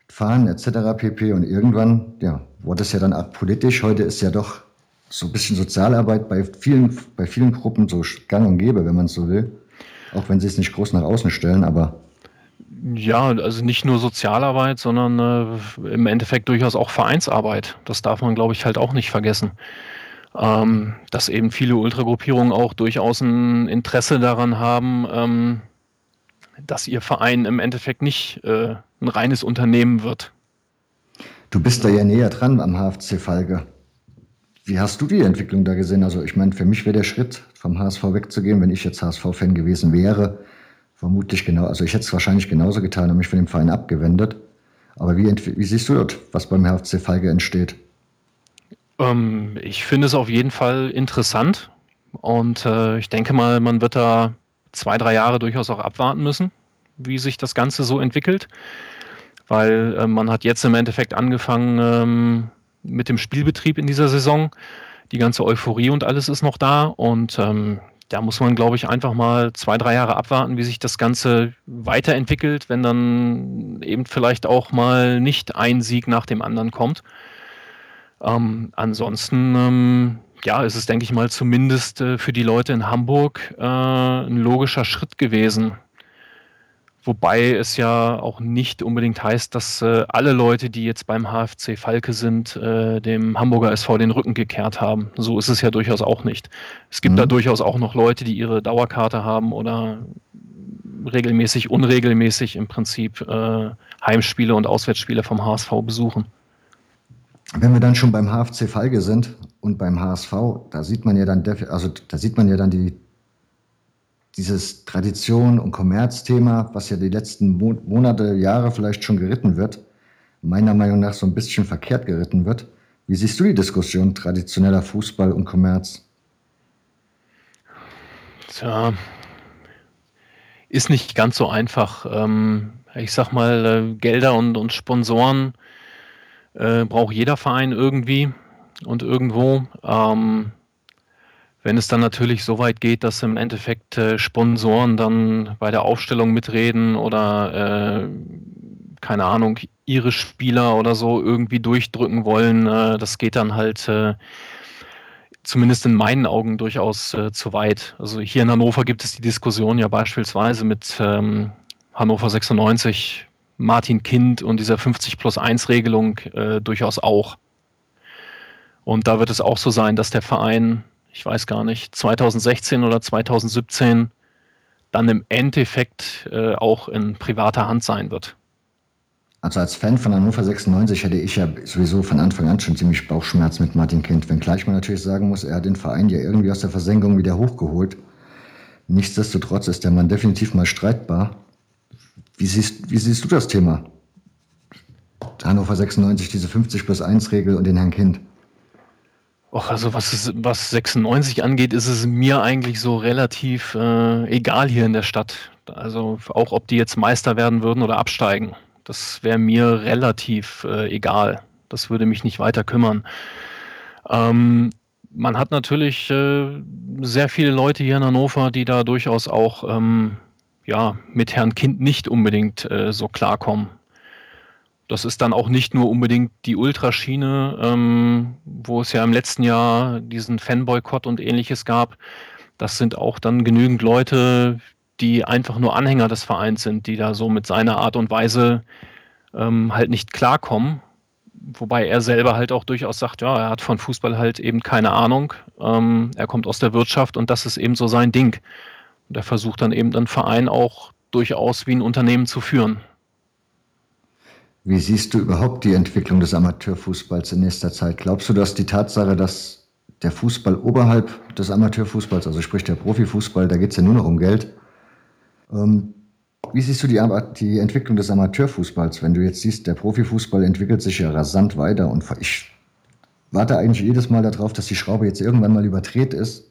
Fahnen etc. pp. Und irgendwann, ja, wurde es ja dann auch politisch. Heute ist ja doch so ein bisschen Sozialarbeit bei vielen, bei vielen Gruppen so gang und gäbe, wenn man es so will. Auch wenn sie es nicht groß nach außen stellen, aber ja, also nicht nur Sozialarbeit, sondern äh, im Endeffekt durchaus auch Vereinsarbeit. Das darf man, glaube ich, halt auch nicht vergessen. ähm, dass eben viele Ultragruppierungen auch durchaus ein Interesse daran haben, ähm, dass ihr Verein im Endeffekt nicht äh, ein reines Unternehmen wird. Du bist da ja näher dran am HFC Falke. Wie hast du die Entwicklung da gesehen? Also ich meine, für mich wäre der Schritt, vom HSV wegzugehen, wenn ich jetzt HSV-Fan gewesen wäre, vermutlich genau, also ich hätte es wahrscheinlich genauso getan und mich von dem Verein abgewendet. Aber wie, wie siehst du dort, was beim HFC Falke entsteht? Ähm, ich finde es auf jeden Fall interessant und äh, ich denke mal, man wird da zwei, drei Jahre durchaus auch abwarten müssen, wie sich das Ganze so entwickelt, weil äh, man hat jetzt im Endeffekt angefangen ähm, mit dem Spielbetrieb in dieser Saison. Die ganze Euphorie und alles ist noch da und ähm, da muss man, glaube ich, einfach mal zwei, drei Jahre abwarten, wie sich das Ganze weiterentwickelt, wenn dann eben vielleicht auch mal nicht ein Sieg nach dem anderen kommt. Ähm, ansonsten, ähm, ja, ist es, denke ich mal, zumindest äh, für die Leute in Hamburg äh, ein logischer Schritt gewesen. Wobei es ja auch nicht unbedingt heißt, dass äh, alle Leute, die jetzt beim HFC Falke sind, äh, dem Hamburger SV den Rücken gekehrt haben. So ist es ja durchaus auch nicht. Es gibt mhm. da durchaus auch noch Leute, die ihre Dauerkarte haben oder regelmäßig, unregelmäßig im Prinzip äh, Heimspiele und Auswärtsspiele vom HSV besuchen. Wenn wir dann schon beim HFC Falke sind und beim HSV, da sieht man ja dann, also da sieht man ja dann die, dieses Tradition- und Kommerzthema, was ja die letzten Monate, Jahre vielleicht schon geritten wird, meiner Meinung nach so ein bisschen verkehrt geritten wird. Wie siehst du die Diskussion traditioneller Fußball und Kommerz? Tja, ist nicht ganz so einfach. Ähm, ich sag mal, äh, Gelder und, und Sponsoren äh, braucht jeder Verein irgendwie und irgendwo. Ähm, wenn es dann natürlich so weit geht, dass im Endeffekt äh, Sponsoren dann bei der Aufstellung mitreden oder äh, keine Ahnung, ihre Spieler oder so irgendwie durchdrücken wollen, äh, das geht dann halt äh, zumindest in meinen Augen durchaus äh, zu weit. Also hier in Hannover gibt es die Diskussion ja beispielsweise mit ähm, Hannover 96 Martin Kind und dieser 50 plus 1 Regelung äh, durchaus auch. Und da wird es auch so sein, dass der Verein, ich weiß gar nicht, 2016 oder 2017 dann im Endeffekt äh, auch in privater Hand sein wird. Also als Fan von Hannover 96 hätte ich ja sowieso von Anfang an schon ziemlich Bauchschmerz mit Martin Kind, wenngleich man natürlich sagen muss, er hat den Verein ja irgendwie aus der Versenkung wieder hochgeholt. Nichtsdestotrotz ist der Mann definitiv mal streitbar. Wie siehst, wie siehst du das Thema? Hannover 96, diese 50 plus 1 Regel und den Herrn Kind. Och, also was, was 96 angeht, ist es mir eigentlich so relativ äh, egal hier in der Stadt. Also auch ob die jetzt Meister werden würden oder absteigen. Das wäre mir relativ äh, egal. Das würde mich nicht weiter kümmern. Ähm, man hat natürlich äh, sehr viele Leute hier in Hannover, die da durchaus auch ähm, ja, mit Herrn Kind nicht unbedingt äh, so klarkommen. Das ist dann auch nicht nur unbedingt die Ultraschiene, ähm, wo es ja im letzten Jahr diesen Fanboykott und ähnliches gab. Das sind auch dann genügend Leute, die einfach nur Anhänger des Vereins sind, die da so mit seiner Art und Weise ähm, halt nicht klarkommen. Wobei er selber halt auch durchaus sagt, ja, er hat von Fußball halt eben keine Ahnung. Ähm, er kommt aus der Wirtschaft und das ist eben so sein Ding. Und er versucht dann eben den Verein auch durchaus wie ein Unternehmen zu führen. Wie siehst du überhaupt die Entwicklung des Amateurfußballs in nächster Zeit? Glaubst du, dass die Tatsache, dass der Fußball oberhalb des Amateurfußballs, also sprich der Profifußball, da geht es ja nur noch um Geld, ähm, wie siehst du die, die, Entwicklung des Amateurfußballs, wenn du jetzt siehst, der Profifußball entwickelt sich ja rasant weiter und ich warte eigentlich jedes Mal darauf, dass die Schraube jetzt irgendwann mal überdreht ist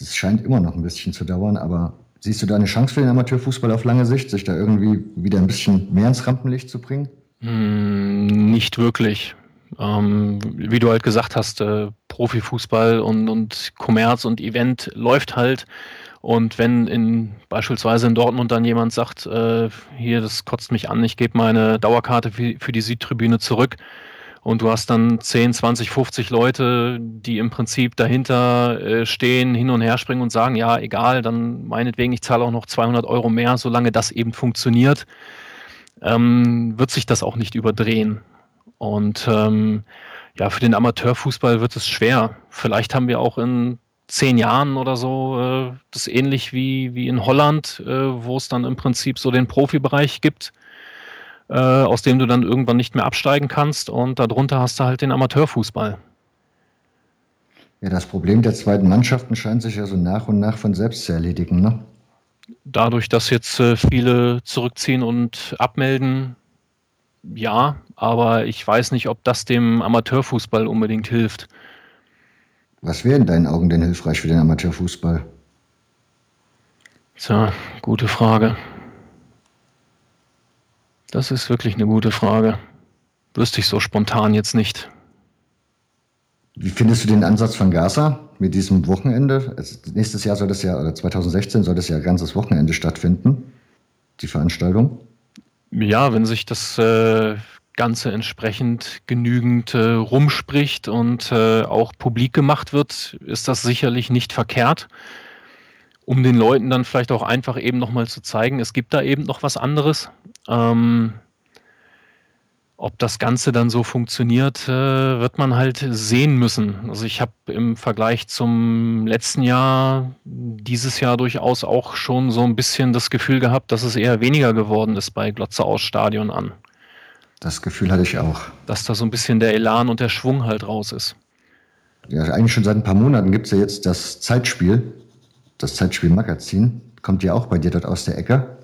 es scheint immer noch ein bisschen zu dauern, aber siehst du da eine Chance für den Amateurfußball auf lange Sicht, sich da irgendwie wieder ein bisschen mehr ins Rampenlicht zu bringen? Hm, nicht wirklich. Ähm, wie du halt gesagt hast, äh, Profifußball und, und Kommerz und Event läuft halt. Und wenn in beispielsweise in Dortmund dann jemand sagt, äh, hier, das kotzt mich an, ich gebe meine Dauerkarte für, für die Südtribüne zurück, und du hast dann 10, 20, 50 Leute, die im Prinzip dahinter äh, stehen, hin und her springen und sagen, ja, egal, dann meinetwegen, ich zahle auch noch 200 Euro mehr, solange das eben funktioniert, ähm, wird sich das auch nicht überdrehen. Und ähm, ja, für den Amateurfußball wird es schwer. Vielleicht haben wir auch in zehn Jahren oder so äh, das ähnlich wie, wie in Holland, äh, wo es dann im Prinzip so den Profibereich gibt, äh, aus dem du dann irgendwann nicht mehr absteigen kannst und darunter hast du halt den Amateurfußball. Ja, das Problem der zweiten Mannschaften scheint sich ja so nach und nach von selbst zu erledigen, ne? Dadurch, dass jetzt äh, viele zurückziehen und abmelden, ja, aber ich weiß nicht, ob das dem Amateurfußball unbedingt hilft. Was wäre in deinen Augen denn hilfreich für den Amateurfußball? Tja, gute Frage. Das ist wirklich eine gute Frage. Wüsste ich so spontan jetzt nicht. Wie findest du den Ansatz von Gaza mit diesem Wochenende? Also nächstes Jahr soll das ja, oder 2016 soll das ja ganzes Wochenende stattfinden, die Veranstaltung. Ja, wenn sich das äh, Ganze entsprechend genügend äh, rumspricht und äh, auch publik gemacht wird, ist das sicherlich nicht verkehrt, um den Leuten dann vielleicht auch einfach eben nochmal zu zeigen, es gibt da eben noch was anderes. Ähm, ob das Ganze dann so funktioniert, äh, wird man halt sehen müssen. Also ich habe im Vergleich zum letzten Jahr dieses Jahr durchaus auch schon so ein bisschen das Gefühl gehabt, dass es eher weniger geworden ist bei Glotze aus Stadion an. Das Gefühl hatte ich auch. Dass da so ein bisschen der Elan und der Schwung halt raus ist. Ja, eigentlich schon seit ein paar Monaten gibt es ja jetzt das Zeitspiel, das Zeitspiel-Magazin. Kommt ja auch bei dir dort aus der Ecke.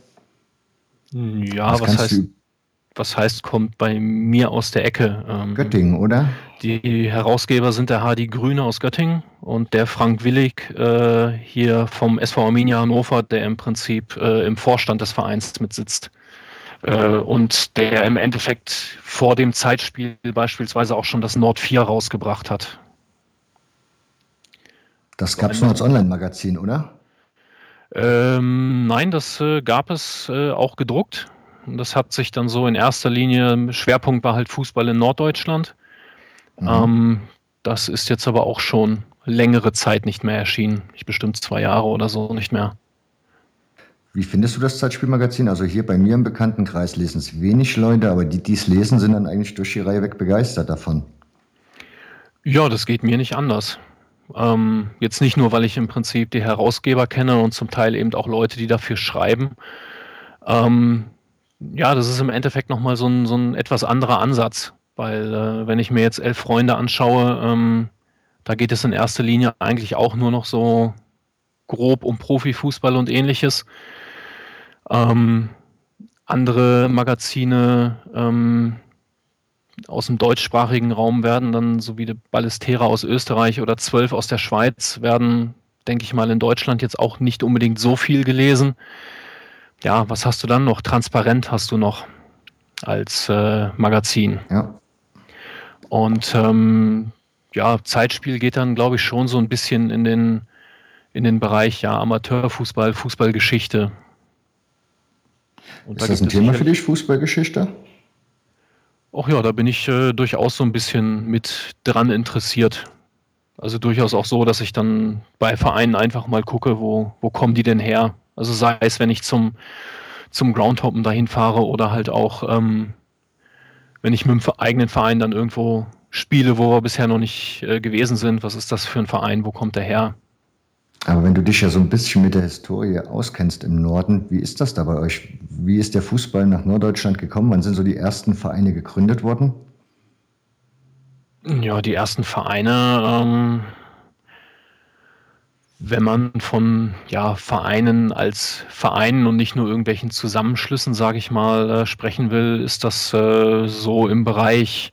Ja, was, was heißt... Du was heißt, kommt bei mir aus der Ecke. Ähm, Göttingen, oder? Die Herausgeber sind der Hardy Grüne aus Göttingen und der Frank Willig äh, hier vom SV Arminia Hannover, der im Prinzip äh, im Vorstand des Vereins mitsitzt. Äh, und der im Endeffekt vor dem Zeitspiel beispielsweise auch schon das Nord 4 rausgebracht hat. Das gab es nur als Online-Magazin, oder? Ähm, nein, das äh, gab es äh, auch gedruckt. Das hat sich dann so in erster Linie, Schwerpunkt war halt Fußball in Norddeutschland. Mhm. Ähm, das ist jetzt aber auch schon längere Zeit nicht mehr erschienen. Ich bestimmt zwei Jahre oder so nicht mehr. Wie findest du das Zeitspielmagazin? Also hier bei mir im Bekanntenkreis lesen es wenig Leute, aber die, die es lesen, sind dann eigentlich durch die Reihe weg begeistert davon. Ja, das geht mir nicht anders. Ähm, jetzt nicht nur, weil ich im Prinzip die Herausgeber kenne und zum Teil eben auch Leute, die dafür schreiben. Ähm, ja, das ist im Endeffekt nochmal so ein, so ein etwas anderer Ansatz, weil äh, wenn ich mir jetzt elf Freunde anschaue, ähm, da geht es in erster Linie eigentlich auch nur noch so grob um Profifußball und ähnliches. Ähm, andere Magazine ähm, aus dem deutschsprachigen Raum werden dann, so wie Ballistera aus Österreich oder zwölf aus der Schweiz, werden, denke ich mal, in Deutschland jetzt auch nicht unbedingt so viel gelesen ja, was hast du dann noch? Transparent hast du noch als äh, Magazin. Ja. Und ähm, ja, Zeitspiel geht dann, glaube ich, schon so ein bisschen in den, in den Bereich ja, Amateurfußball, Fußballgeschichte. Und Ist da das ein Thema für dich, Fußballgeschichte? Ach ja, da bin ich äh, durchaus so ein bisschen mit dran interessiert. Also durchaus auch so, dass ich dann bei Vereinen einfach mal gucke, wo, wo kommen die denn her? Also sei es, wenn ich zum, zum Groundhoppen dahin fahre oder halt auch, ähm, wenn ich mit dem eigenen Verein dann irgendwo spiele, wo wir bisher noch nicht äh, gewesen sind. Was ist das für ein Verein? Wo kommt der her? Aber wenn du dich ja so ein bisschen mit der Historie auskennst im Norden, wie ist das da bei euch? Wie ist der Fußball nach Norddeutschland gekommen? Wann sind so die ersten Vereine gegründet worden? Ja, die ersten Vereine ähm, wenn man von ja, Vereinen als Vereinen und nicht nur irgendwelchen Zusammenschlüssen, sage ich mal, äh, sprechen will, ist das äh, so im Bereich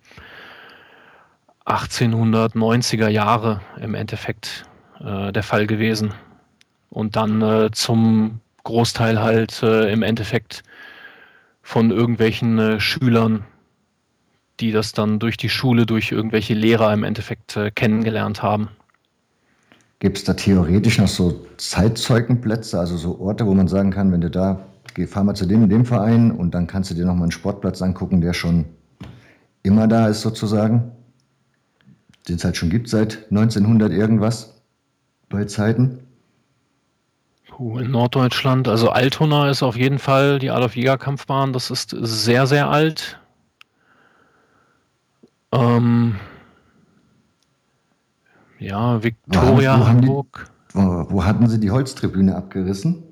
1890er Jahre im Endeffekt äh, der Fall gewesen. Und dann äh, zum Großteil halt äh, im Endeffekt von irgendwelchen äh, Schülern, die das dann durch die Schule, durch irgendwelche Lehrer im Endeffekt kennengelernt haben. Gibt es da theoretisch noch so Zeitzeugenplätze, also so Orte, wo man sagen kann, wenn du da, geh, fahr mal zu dem, dem Verein und dann kannst du dir nochmal einen Sportplatz angucken, der schon immer da ist sozusagen, den es halt schon gibt seit 1900 irgendwas bei Zeiten? In Norddeutschland, also Altona ist auf jeden Fall die Adolf-Jäger-Kampfbahn, das ist sehr, sehr alt. Ähm, Ja, Viktoria wo, haben, wo Hamburg. Die, wo, hatten sie die Holztribüne abgerissen?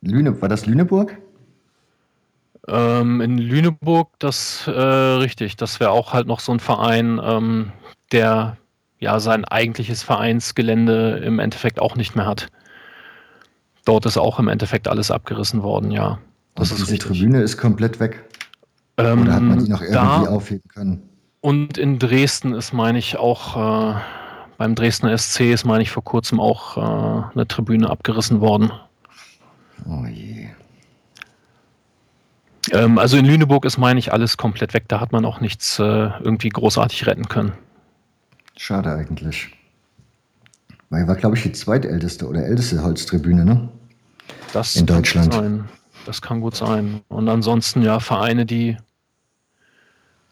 Lüne, war das Lüneburg? Ähm, in Lüneburg, das äh, richtig. Das wäre auch halt noch so ein Verein, ähm, der ja sein eigentliches Vereinsgelände im Endeffekt auch nicht mehr hat. Dort ist auch im Endeffekt alles abgerissen worden, ja. Das ist diese richtig. Tribüne ist komplett weg. Ähm, Oder hat man die noch irgendwie da, aufheben können? Und in Dresden ist, meine ich, auch äh, beim Dresdner SC ist, meine ich, vor kurzem auch äh, eine Tribüne abgerissen worden. Oh je. Ähm, also in Lüneburg ist, meine ich, alles komplett weg. Da hat man auch nichts äh, irgendwie großartig retten können. Schade eigentlich. Weil war, glaube ich, die zweitälteste oder älteste Holztribüne, ne? Das in Deutschland. Das kann gut sein. Und ansonsten ja Vereine, die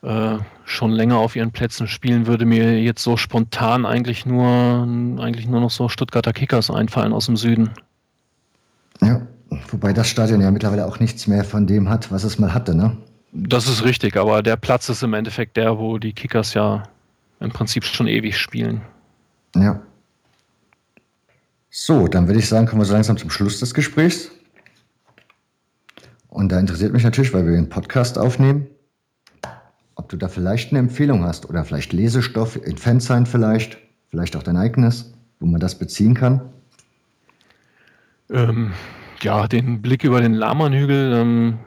äh, schon länger auf ihren Plätzen spielen, würde mir jetzt so spontan eigentlich nur eigentlich nur noch so Stuttgarter Kickers einfallen aus dem Süden. Ja, wobei das Stadion ja mittlerweile auch nichts mehr von dem hat, was es mal hatte, ne? Das ist richtig, aber der Platz ist im Endeffekt der, wo die Kickers ja im Prinzip schon ewig spielen. Ja. So, dann würde ich sagen, kommen wir so langsam zum Schluss des Gesprächs. Und da interessiert mich natürlich, weil wir einen Podcast aufnehmen, ob du da vielleicht eine Empfehlung hast oder vielleicht Lesestoff in Fansign vielleicht, vielleicht auch dein eigenes, wo man das beziehen kann. Ähm, ja, den Blick über den Lamanhügel ähm,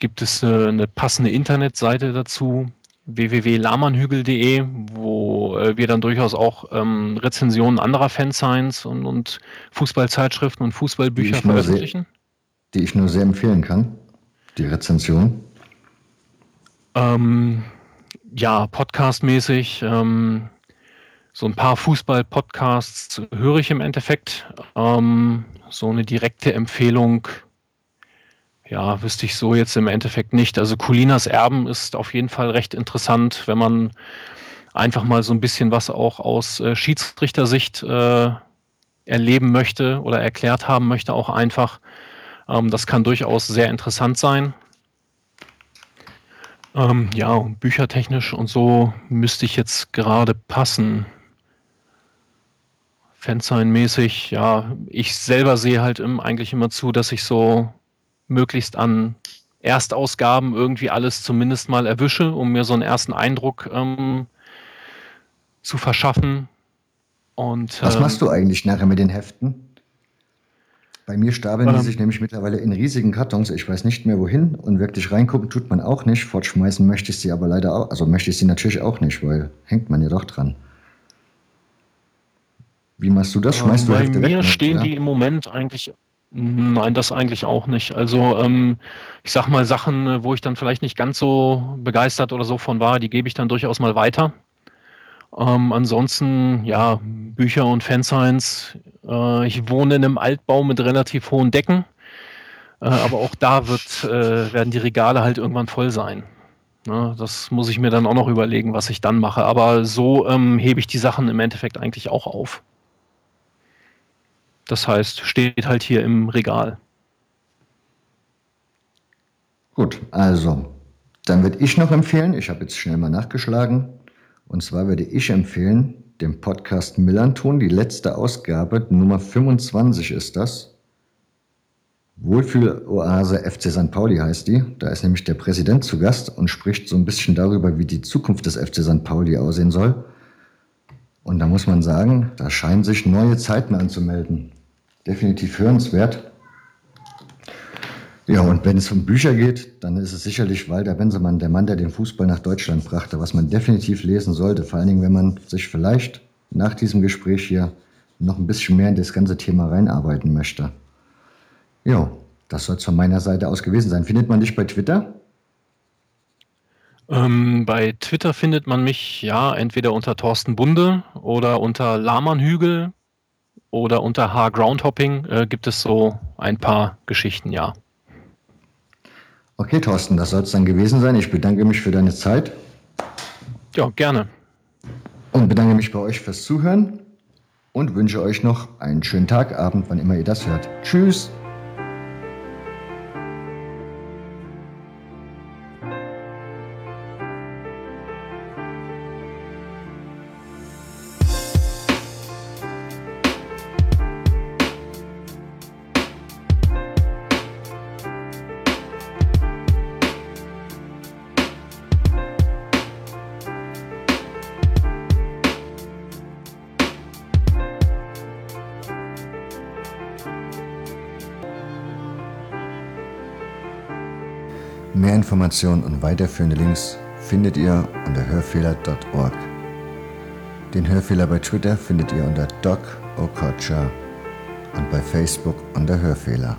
gibt es äh, eine passende Internetseite dazu www.lamanhügel.de, wo äh, wir dann durchaus auch ähm, Rezensionen anderer Fansigns und, und Fußballzeitschriften und Fußballbücher die veröffentlichen. Sehr, die ich nur sehr empfehlen kann, die Rezension. Ähm, ja, podcastmäßig. Ähm, so ein paar Fußball-Podcasts höre ich im Endeffekt. Ähm, so eine direkte Empfehlung ja, wüsste ich so jetzt im Endeffekt nicht. Also Colinas Erben ist auf jeden Fall recht interessant, wenn man einfach mal so ein bisschen was auch aus äh, Schiedsrichtersicht äh, erleben möchte oder erklärt haben möchte, auch einfach. Ähm, das kann durchaus sehr interessant sein. Ähm, ja, und büchertechnisch und so müsste ich jetzt gerade passen. Fansign-mäßig, ja, ich selber sehe halt im, eigentlich immer zu, dass ich so möglichst an Erstausgaben irgendwie alles zumindest mal erwische, um mir so einen ersten Eindruck ähm, zu verschaffen. Und, Was machst du eigentlich nachher mit den Heften? Bei mir stapeln ähm, die sich nämlich mittlerweile in riesigen Kartons. Ich weiß nicht mehr wohin und wirklich reingucken tut man auch nicht. Fortschmeißen möchte ich sie aber leider auch, also möchte ich sie natürlich auch nicht, weil hängt man ja doch dran. Wie machst du das? Schmeißt du Hefte weg? Bei mir stehen ja? die im Moment eigentlich Nein, das eigentlich auch nicht. Also ähm, ich sag mal Sachen, wo ich dann vielleicht nicht ganz so begeistert oder so von war, die gebe ich dann durchaus mal weiter. Ähm, ansonsten, ja, Bücher und Fanscience. Äh, ich wohne in einem Altbau mit relativ hohen Decken, äh, aber auch da wird, äh, werden die Regale halt irgendwann voll sein. Ne, das muss ich mir dann auch noch überlegen, was ich dann mache. Aber so ähm, hebe ich die Sachen im Endeffekt eigentlich auch auf. Das heißt, steht halt hier im Regal. Gut, also, dann würde ich noch empfehlen, ich habe jetzt schnell mal nachgeschlagen, und zwar würde ich empfehlen, den Podcast Millanton, die letzte Ausgabe, Nummer 25 ist das. Wohlfühloase FC St. Pauli heißt die. Da ist nämlich der Präsident zu Gast und spricht so ein bisschen darüber, wie die Zukunft des FC St. Pauli aussehen soll. Und da muss man sagen, da scheinen sich neue Zeiten anzumelden. Definitiv hörenswert. Ja, und wenn es um Bücher geht, dann ist es sicherlich Walter Bensemann, der Mann, der den Fußball nach Deutschland brachte, was man definitiv lesen sollte. Vor allen Dingen, wenn man sich vielleicht nach diesem Gespräch hier noch ein bisschen mehr in das ganze Thema reinarbeiten möchte. Ja, das soll es von meiner Seite aus gewesen sein. Findet man dich bei Twitter? Ähm, bei Twitter findet man mich ja entweder unter Thorsten Bunde oder unter Lamanhügel oder unter H-Groundhopping äh, gibt es so ein paar Geschichten, ja. Okay, Thorsten, das soll es dann gewesen sein. Ich bedanke mich für deine Zeit. Ja, gerne. Und bedanke mich bei euch fürs Zuhören und wünsche euch noch einen schönen Tag, Abend, wann immer ihr das hört. Tschüss. Informationen und weiterführende Links findet ihr unter hörfehler.org. Den Hörfehler bei Twitter findet ihr unter Doc Okocha und bei Facebook unter Hörfehler.